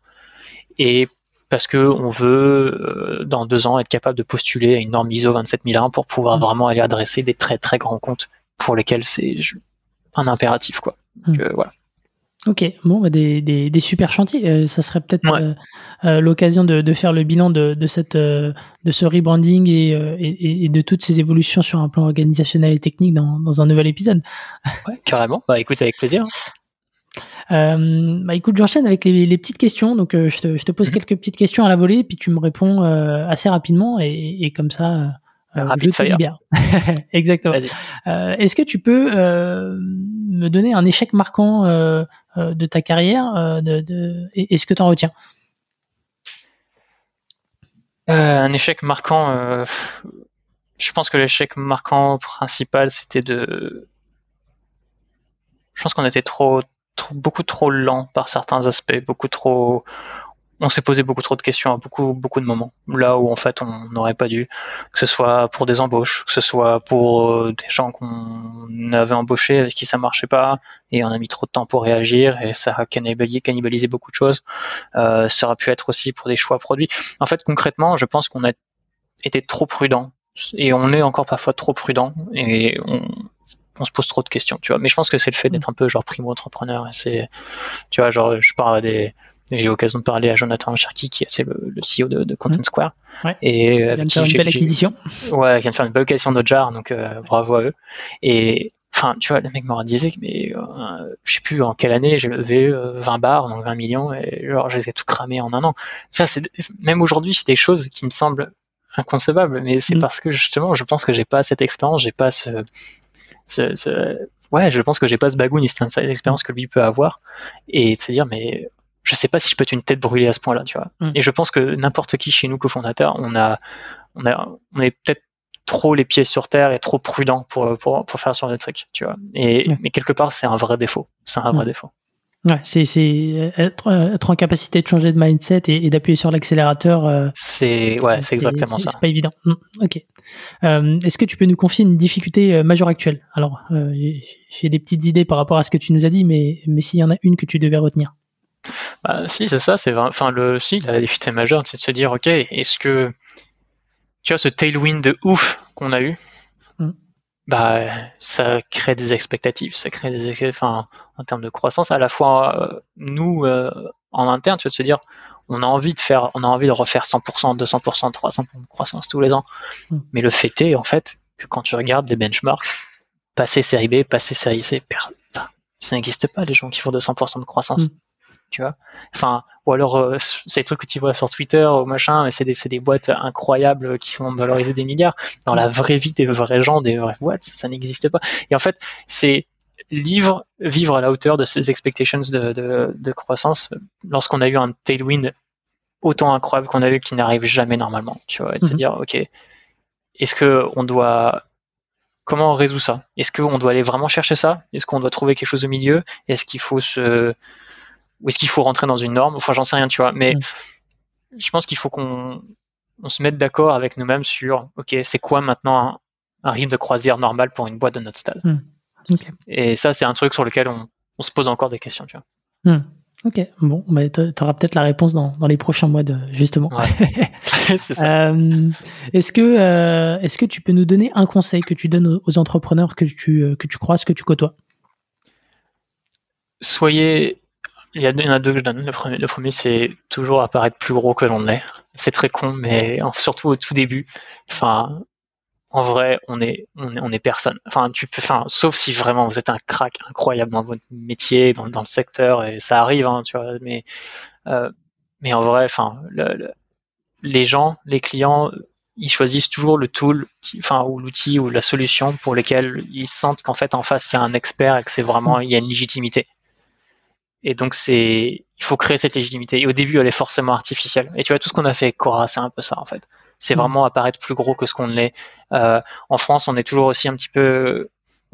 et parce que on veut euh, dans deux ans être capable de postuler à une norme ISO 27001 pour pouvoir mmh. vraiment aller adresser des très très grands comptes pour lesquels c'est un impératif quoi. Donc, mmh. euh, voilà. Ok, bon, bah, des, des, des, super chantiers. Euh, ça serait peut-être euh, euh, l'occasion de, de, faire le bilan de, de, cette, de ce rebranding et, et, et, de toutes ces évolutions sur un plan organisationnel et technique dans, dans un nouvel épisode. Ouais, carrément. Bah écoute, avec plaisir. bah écoute, j'enchaîne avec les, les, petites questions. Donc je te, je te pose mhm. quelques petites questions à la volée, puis tu me réponds assez rapidement et, et comme ça euh, Rapid fire. Exactement. Euh, Est-ce que tu peux euh, me donner un échec marquant euh, de ta carrière de, de, et, ce que tu en retiens Un échec marquant, je pense que l'échec marquant principal, c'était de... Je pense qu'on était trop, trop, beaucoup trop lent par certains aspects, beaucoup trop on s'est posé beaucoup trop de questions à beaucoup beaucoup de moments. Là où en fait on n'aurait pas dû. Que ce soit pour des embauches que ce soit pour euh, des gens qu'on avait embauchés avec qui ça marchait pas et on a mis trop de temps pour réagir et ça a cannibalisé, cannibalisé beaucoup de choses. Euh, ça aurait pu être aussi pour des choix produits. En fait concrètement je pense qu'on a été trop prudent et on est encore parfois trop prudent et on, on se pose trop de questions, tu vois. Mais je pense que c'est le fait d'être un peu genre primo entrepreneur. C'est, tu vois, genre je parle des J'ai eu l'occasion de parler à Jonathan Cherky, qui est le, le CEO de, de Content mmh. Square. Ouais. Et il vient de faire une belle acquisition. Ouais, il vient de faire une belle acquisition de Jar, donc bravo à eux. Et enfin, tu vois, le mec m'aura dit, mais euh, je sais plus en quelle année j'ai levé 20 euh, bars, donc 20 millions, et genre, je les ai tout cramés en un an. Ça, c'est, même aujourd'hui, c'est des choses qui me semblent inconcevables, mais c'est mm. parce que justement, je pense que j'ai pas cette expérience, j'ai pas ce, ce, ce, ouais, je pense que j'ai pas ce bagou ni cette expérience que lui peut avoir, et de se dire, mais je sais pas si je peux être une tête brûlée à ce point-là, tu vois. Mm. Et je pense que n'importe qui chez nous, cofondateur, on a, on a, on est peut-être trop les pieds sur terre et trop prudent pour, pour, pour faire sur des trucs, tu vois. Et, Mais quelque part, c'est un vrai défaut. C'est un vrai défaut. Ouais, c'est, c'est être, être, en capacité de changer de mindset et, d'appuyer sur l'accélérateur. Euh, c'est ouais, c'est exactement ça. C'est pas évident. Ok. Euh, est-ce que tu peux nous confier une difficulté euh, majeure actuelle? Alors, j'ai des petites idées par rapport à ce que tu nous as dit, mais mais s'il y en a une que tu devais retenir. Bah, si, c'est ça. C'est enfin le si la difficulté majeure, c'est de se dire, ok, est-ce que tu vois, ce tailwind de ouf qu'on a eu, mm. bah, ça crée des expectatives, ça crée des, enfin, en termes de croissance, à la fois euh, nous euh, en interne, tu vas se dire, on a envie de faire, on a envie de refaire 100%, 200%, 300% de croissance tous les ans, mm. mais le fait est en fait que quand tu regardes des benchmarks, passer série B, passer série C, ça n'existe pas les gens qui font 200% de croissance. Mm tu vois. Enfin, ou alors euh, des trucs que tu vois sur Twitter ou machin, mais c'est des, des boîtes incroyables qui sont valorisées des milliards. Dans la vraie vie des vrais gens, des vraies boîtes, ça n'existe pas. Et en fait, c'est vivre, vivre à la hauteur de ces expectations de, de, de croissance lorsqu'on a eu un tailwind autant incroyable qu'on a eu qui n'arrive jamais normalement, tu vois, et de se mhm. dire, ok, est-ce que on doit comment on résout ça? Est-ce qu'on doit aller vraiment chercher ça? Est-ce qu'on doit trouver quelque chose au milieu? Est-ce qu'il faut se ou est-ce qu'il faut rentrer dans une norme? Enfin, j'en sais rien, tu vois. Mais mm. je pense qu'il faut qu'on on se mette d'accord avec nous-mêmes sur, ok, c'est quoi maintenant un, rythme de croisière normal pour une boîte de notre stade? Mm. Et ça, c'est un truc sur lequel on, on, se pose encore des questions, tu vois. Mm. Ok, bon, bah, tu auras peut-être la réponse dans, dans, les prochains mois, de, justement. c'est ça. Euh, est-ce que, euh, est-ce que tu peux nous donner un conseil que tu donnes aux, entrepreneurs que tu, euh, que tu croises, que tu côtoies? Soyez il y, en a deux que je donne. Le premier, c'est toujours apparaître plus gros que l'on est. C'est très con, mais surtout au tout début. Enfin, en vrai, on est, on est, on est personne. Enfin, tu peux, enfin, sauf si vraiment vous êtes un crack incroyable dans votre métier, dans, le secteur, et ça arrive, hein, tu vois. Mais, euh, mais en vrai, enfin, le, les gens, les clients, ils choisissent toujours le tool, enfin, ou l'outil ou la solution pour lesquels ils sentent qu'en fait en face il y a un expert et que c'est vraiment, il y a une légitimité. Et donc c'est, il faut créer cette légitimité. Et au début, elle est forcément artificielle. Et tu vois, tout ce qu'on a fait avec Cora, c'est un peu ça en fait. C'est mm. vraiment apparaître plus gros que ce qu'on l'est. Euh, en France, on est toujours aussi un petit peu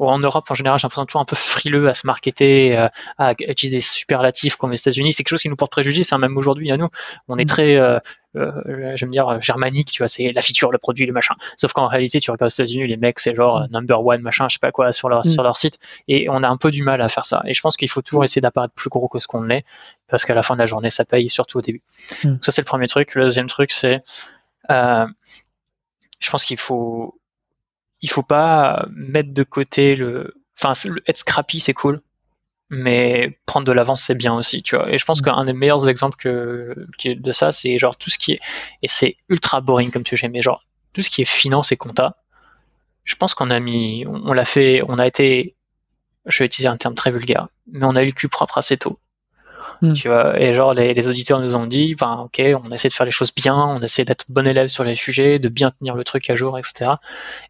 en Europe, en général, j'ai l'impression toujours un peu frileux à se marketer, euh, à utiliser des superlatifs comme les États-Unis. C'est quelque chose qui nous porte préjudice, hein, même aujourd'hui à nous. On est mm. très, euh, euh, j'aime dire, germanique, tu vois, c'est la feature, le produit, le machin. Sauf qu'en réalité, tu regardes aux États-Unis, les mecs, c'est genre mm. number one, machin, je sais pas quoi, sur leur, mm. sur leur site. Et on a un peu du mal à faire ça. Et je pense qu'il faut toujours essayer d'apparaître plus gros que ce qu'on est, parce qu'à la fin de la journée, ça paye, surtout au début. Donc ça, c'est le premier truc. Le deuxième truc, c'est, euh, je pense qu'il faut, il faut pas mettre de côté le, enfin, être scrappy, c'est cool, mais prendre de l'avance, c'est bien aussi, tu vois. Et je pense mm. qu'un des meilleurs exemples que, de ça, c'est genre tout ce qui est, et c'est ultra boring comme sais, mais genre tout ce qui est finance et compta. Je pense qu'on a mis, on, l'a fait, on a été, je vais utiliser un terme très vulgaire, mais on a eu le cul propre assez tôt. Mm. Vois, et genre les, les, auditeurs nous ont dit, ben ok, on essaie de faire les choses bien, on essaie d'être bon élève sur les sujets, de bien tenir le truc à jour, etc.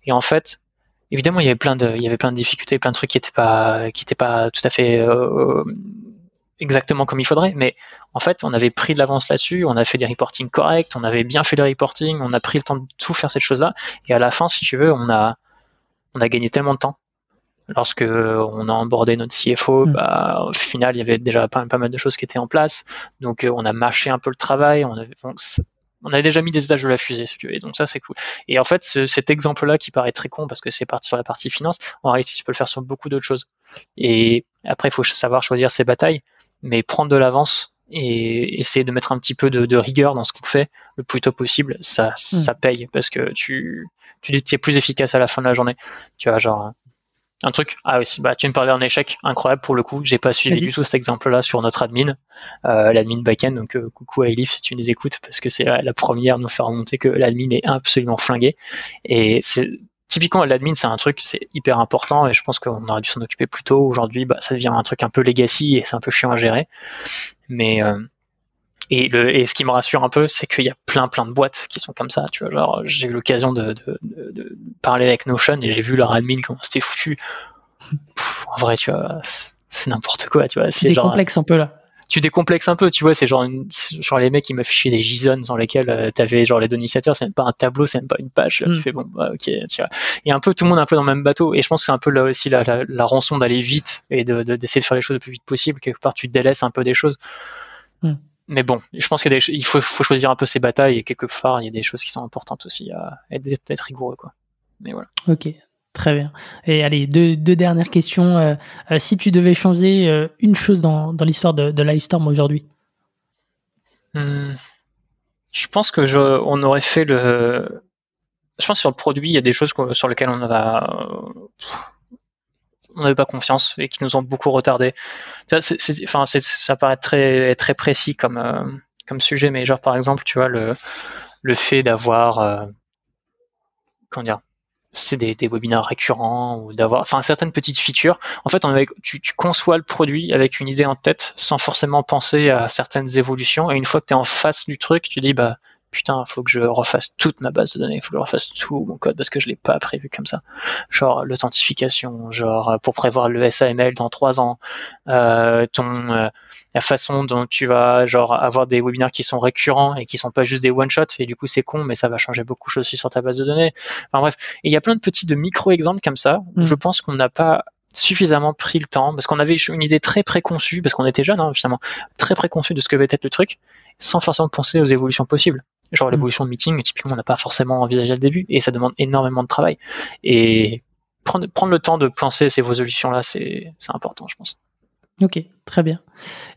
Et en fait, évidemment, il y avait plein de, il y avait plein de difficultés, plein de trucs qui étaient pas, qui étaient pas tout à fait euh, exactement comme il faudrait. Mais en fait, on avait pris de l'avance là-dessus, on a fait des reporting corrects, on avait bien fait les reporting, on a pris le temps de tout faire cette chose-là. Et à la fin, si tu veux, on a, on a gagné tellement de temps. Lorsque on a abordé notre CFO, mm. bah, au final, il y avait déjà pas, pas, mal de choses qui étaient en place. Donc, euh, on a mâché un peu le travail. On avait, on avait déjà mis des étages de la fusée, si tu veux. Et donc ça, c'est cool. Et en fait, cet exemple-là qui paraît très con parce que c'est parti sur la partie finance, en réalité, tu peux le faire sur beaucoup d'autres choses. Et après, il faut savoir choisir ses batailles, mais prendre de l'avance et essayer de mettre un petit peu de, rigueur dans ce qu'on fait le plus tôt possible, ça, hmm. ça paye parce que tu, tu es plus efficace à la fin de la journée. Tu vois, genre, un truc. Ah oui, bah, tu me parlais d'un échec incroyable pour le coup. J'ai pas suivi du tout cet exemple-là sur notre admin, euh, l'admin backend. Donc euh, coucou à Elif si tu nous écoutes parce que c'est la, première à nous faire remonter que l'admin est absolument flingué. Et c'est typiquement l'admin, c'est un truc, c'est hyper important et je pense qu'on aurait dû s'en occuper plus tôt. Aujourd'hui, bah, ça devient un truc un peu legacy et c'est un peu chiant à gérer. Mais euh, et, le, et ce qui me rassure un peu, c'est qu'il y a plein plein de boîtes qui sont comme ça. Tu vois, genre j'ai eu l'occasion de, de, de, de, parler avec Notion et j'ai vu leur admin comment c'était foutu. en vrai, tu vois, c'est n'importe quoi. Tu vois, c'est complexe un peu là. Tu décomplexes un peu, tu vois, c'est genre, genre les mecs qui m'affichaient des JSON dans lesquels euh, tu avais genre les donateurs, c'est même pas un tableau, c'est même pas une page. Tu mm. fais bon, bah, ok, tu vois. Et un peu tout le monde un peu dans le même bateau. Et je pense que c'est un peu là aussi la, la, la rançon d'aller vite et d'essayer de, d'essayer de, faire les choses le plus vite possible. Quelque part, tu délaisses un peu des choses. Mm mais bon, je pense qu'il faut, faut, choisir un peu ses batailles et quelque part, il y a des choses qui sont importantes aussi à être, rigoureux. Quoi. Mais voilà. Ok, très bien. Et allez, deux, deux dernières questions. Euh, euh, si tu devais changer euh, une chose dans, dans l'histoire de, de Livestorm aujourd'hui hmm. Je pense que je, on aurait fait le. Je pense que sur le produit, il y a des choses sur lesquelles on va on n'avait pas confiance et qui nous ont beaucoup retardé. enfin, ça paraît très très précis comme euh, comme sujet, mais genre par exemple, tu vois le le fait d'avoir euh, comment dire, c'est des, des webinaires récurrents ou d'avoir, enfin certaines petites features. En fait, tu, tu, conçois le produit avec une idée en tête sans forcément penser à certaines évolutions. Et une fois que tu es en face du truc, tu dis bah putain, faut que je refasse toute ma base de données, il faut que je refasse tout mon code parce que je l'ai pas prévu comme ça. Genre l'authentification, genre euh, pour prévoir le SAML dans trois ans, euh, ton euh, la façon dont tu vas genre avoir des webinaires qui sont récurrents et qui sont pas juste des one shot et du coup c'est con mais ça va changer beaucoup de choses aussi sur ta base de données. Enfin bref, il y a plein de petits de micro exemples comme ça. Où mm. Je pense qu'on n'a pas suffisamment pris le temps parce qu'on avait une idée très préconçue parce qu'on était jeune hein, finalement très préconçue de ce que va être le truc sans forcément penser aux évolutions possibles Genre mm. l'évolution de meeting, typiquement, on n'a pas forcément envisagé le début et ça demande énormément de travail. Et prendre, prendre le temps de penser ces résolutions-là, c'est important, je pense. Ok, très bien.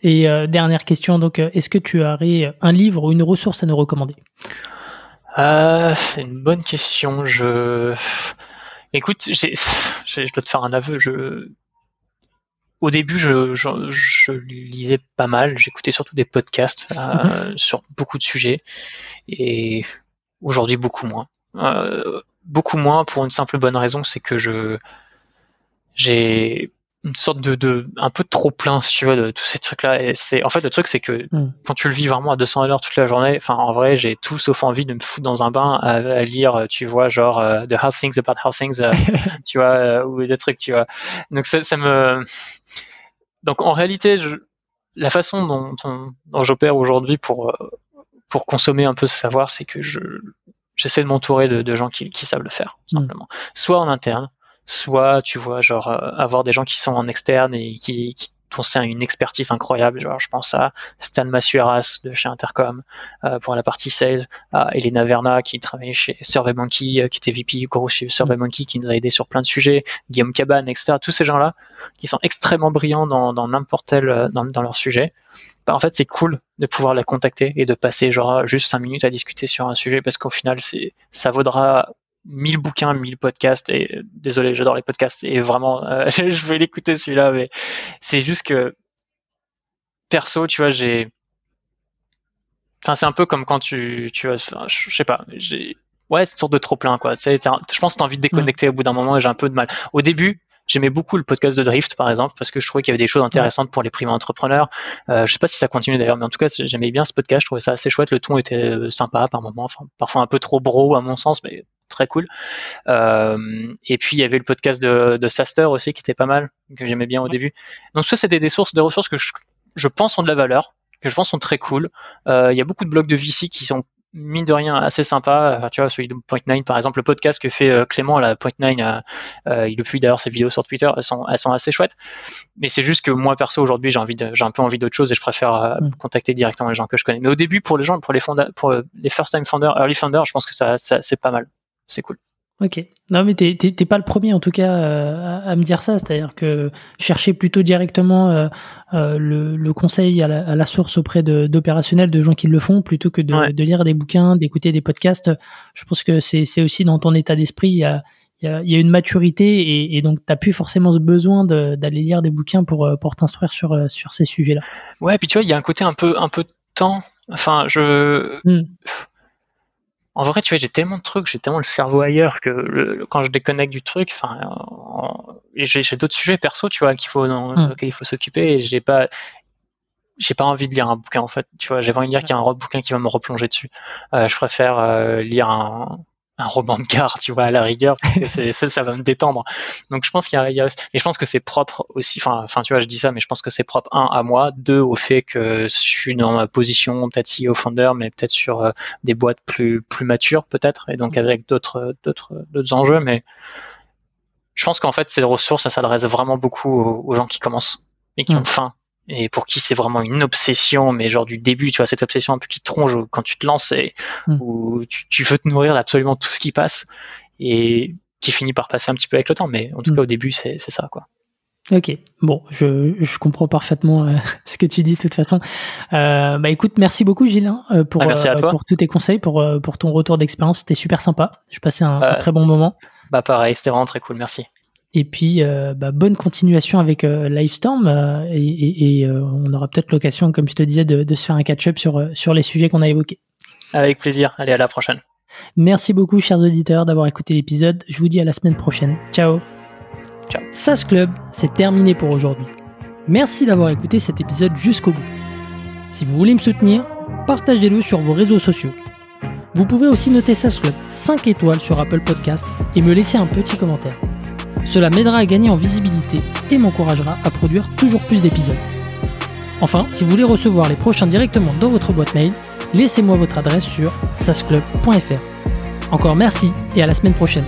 Et euh, dernière question, donc, euh, est-ce que tu aurais un livre ou une ressource à nous recommander? Euh, C'est une bonne question. Je, écoute, je dois te faire un aveu. Je, au début, je, je, lisais pas mal. J'écoutais surtout des podcasts euh, mhm. sur beaucoup de sujets. Et aujourd'hui, beaucoup moins. Euh, beaucoup moins pour une simple bonne raison, c'est que je j'ai une sorte de, de un peu trop plein si tu veux de tous ces trucs là et c'est en fait le truc c'est que mm. quand tu le vis vraiment à 200 heures toute la journée enfin en vrai j'ai tout sauf envie de me foutre dans un bain à, lire tu vois genre euh, The How Things About How Things euh, tu vois euh, ou des trucs tu vois donc ça, ça me donc en réalité je... la façon dont, dont j'opère aujourd'hui pour pour consommer un peu ce savoir c'est que je j'essaie de m'entourer de, de, gens qui, qui savent le faire mm. simplement soit en interne soit tu vois genre euh, avoir des gens qui sont en externe et qui, qui une expertise incroyable. Genre, je pense à Stan Masueras de chez Intercom euh, pour la partie sales, à Elena Verna qui travaillait chez SurveyMonkey, euh, qui était VP gros chez SurveyMonkey, qui nous a aidé sur plein de sujets, Guillaume Cabane, etc. Tous ces gens-là qui sont extrêmement brillants dans n'importe quel dans, dans, leur sujet. Bah, en fait, c'est cool de pouvoir les contacter et de passer genre juste cinq minutes à discuter sur un sujet parce qu'au final, c'est ça vaudra 1000 bouquins, 1000 podcasts, et désolé, j'adore les podcasts, et vraiment, euh, je vais l'écouter celui-là, mais c'est juste que, perso, tu vois, j'ai, enfin, c'est un peu comme quand tu, tu vois, je sais pas, j'ai, ouais, c'est une sorte de trop plein, quoi. Tu sais, je pense que t'as envie de déconnecter au bout d'un moment, et j'ai un peu de mal. Au début, J'aimais beaucoup le podcast de Drift, par exemple, parce que je trouvais qu'il y avait des choses intéressantes pour les primo entrepreneurs. Euh, je sais pas si ça continue d'ailleurs, mais en tout cas, j'aimais bien ce podcast. Je trouvais ça assez chouette. Le ton était euh, sympa par moment, enfin, parfois un peu trop bro à mon sens, mais très cool. Euh, et puis il y avait le podcast de, de Saster aussi qui était pas mal, que j'aimais bien au début. Donc ça, c'était des sources, des ressources que je, je pense ont de la valeur que je pense sont très cool. Euh, il y a beaucoup de blogs de VC qui sont mine de rien assez sympa. tu vois, celui de Point 9, par exemple, le podcast que fait euh, Clément à la Point 9, euh, euh, il publie d'ailleurs ses vidéos sur Twitter, elles sont, elles sont assez chouettes. Mais c'est juste que moi, perso, aujourd'hui, j'ai envie de, j'ai un peu envie d'autre chose et je préfère mm. contacter directement les gens que je connais. Mais au début, pour les gens, pour les fonda pour les first time founders, early founders, je pense que ça, ça c'est pas mal. C'est cool. Ok. Non, mais t'es pas le premier en tout cas euh, à, me dire ça. C'est-à-dire que chercher plutôt directement euh, euh, le, conseil à la, source auprès d'opérationnels, de, gens qui le font, plutôt que de, lire des bouquins, d'écouter des podcasts. Je pense que c'est aussi dans ton état d'esprit. Il y a, il y a, une maturité et, donc tu n'as plus forcément ce besoin d'aller lire des bouquins pour, pour t'instruire sur, sur ces sujets-là. Ouais, puis tu vois, il y a un côté un peu, un peu de temps. Enfin, je. Hmm. En vrai, tu vois, j'ai tellement de trucs, j'ai tellement le cerveau ailleurs que quand je déconnecte du truc, enfin, j'ai d'autres sujets perso, tu vois, qu'il faut dans lesquels il faut s'occuper et j'ai pas j'ai pas envie de lire un bouquin en fait tu vois. J'ai envie de lire qu'il y a un bouquin qui va me replonger dessus. Euh, je préfère lire un, un roman de gare, tu vois, à la rigueur, parce que c'est, ça, ça va me détendre. Donc je pense qu'il y a, il y a et je pense que c'est propre aussi, enfin, enfin, tu vois, je dis ça, mais je pense que c'est propre, un, à moi, deux, au fait que je suis dans ma position, peut-être CEO founder, mais peut-être sur euh, des boîtes plus, plus matures, peut-être, et donc avec d'autres, d'autres, d'autres enjeux, mais je pense qu'en fait, ces ressources, ça s'adresse vraiment beaucoup aux, gens qui commencent et qui mm. ont faim et pour qui c'est vraiment une obsession, mais genre du début, tu vois, cette obsession un peu qui tronge quand tu te lances et hmm. où tu, veux te nourrir d'absolument tout ce qui passe et qui finit par passer un petit peu avec le temps, mais en tout hmm. cas au début c'est ça quoi. Ok, bon, je, je comprends parfaitement euh, ce que tu dis de toute façon. Euh, bah écoute, merci beaucoup Gilles hein, euh, pour, ah, pour tous tes conseils, pour, pour ton retour d'expérience, c'était super sympa. Je passais un, un très bon moment. Bah pareil, c'était vraiment très cool, merci. Et puis, euh, bah, bonne continuation avec euh, Livestorm. Euh, et, on aura peut-être l'occasion, comme je te disais, de, se faire un catch-up sur, sur les sujets qu'on a évoqués. Avec plaisir. Allez, à la prochaine. Merci beaucoup, chers auditeurs, d'avoir écouté l'épisode. Je vous dis à la semaine prochaine. Ciao. Ciao. SAS Club, c'est terminé pour aujourd'hui. Merci d'avoir écouté cet épisode jusqu'au bout. Si vous voulez me soutenir, partagez-le sur vos réseaux sociaux. Vous pouvez aussi noter SAS Club 5 étoiles sur Apple Podcast et me laisser un petit commentaire. Cela m'aidera à gagner en visibilité et m'encouragera à produire toujours plus d'épisodes. Enfin, si vous voulez recevoir les prochains directement dans votre boîte mail, laissez-moi votre adresse sur sasclub.fr. Encore merci et à la semaine prochaine.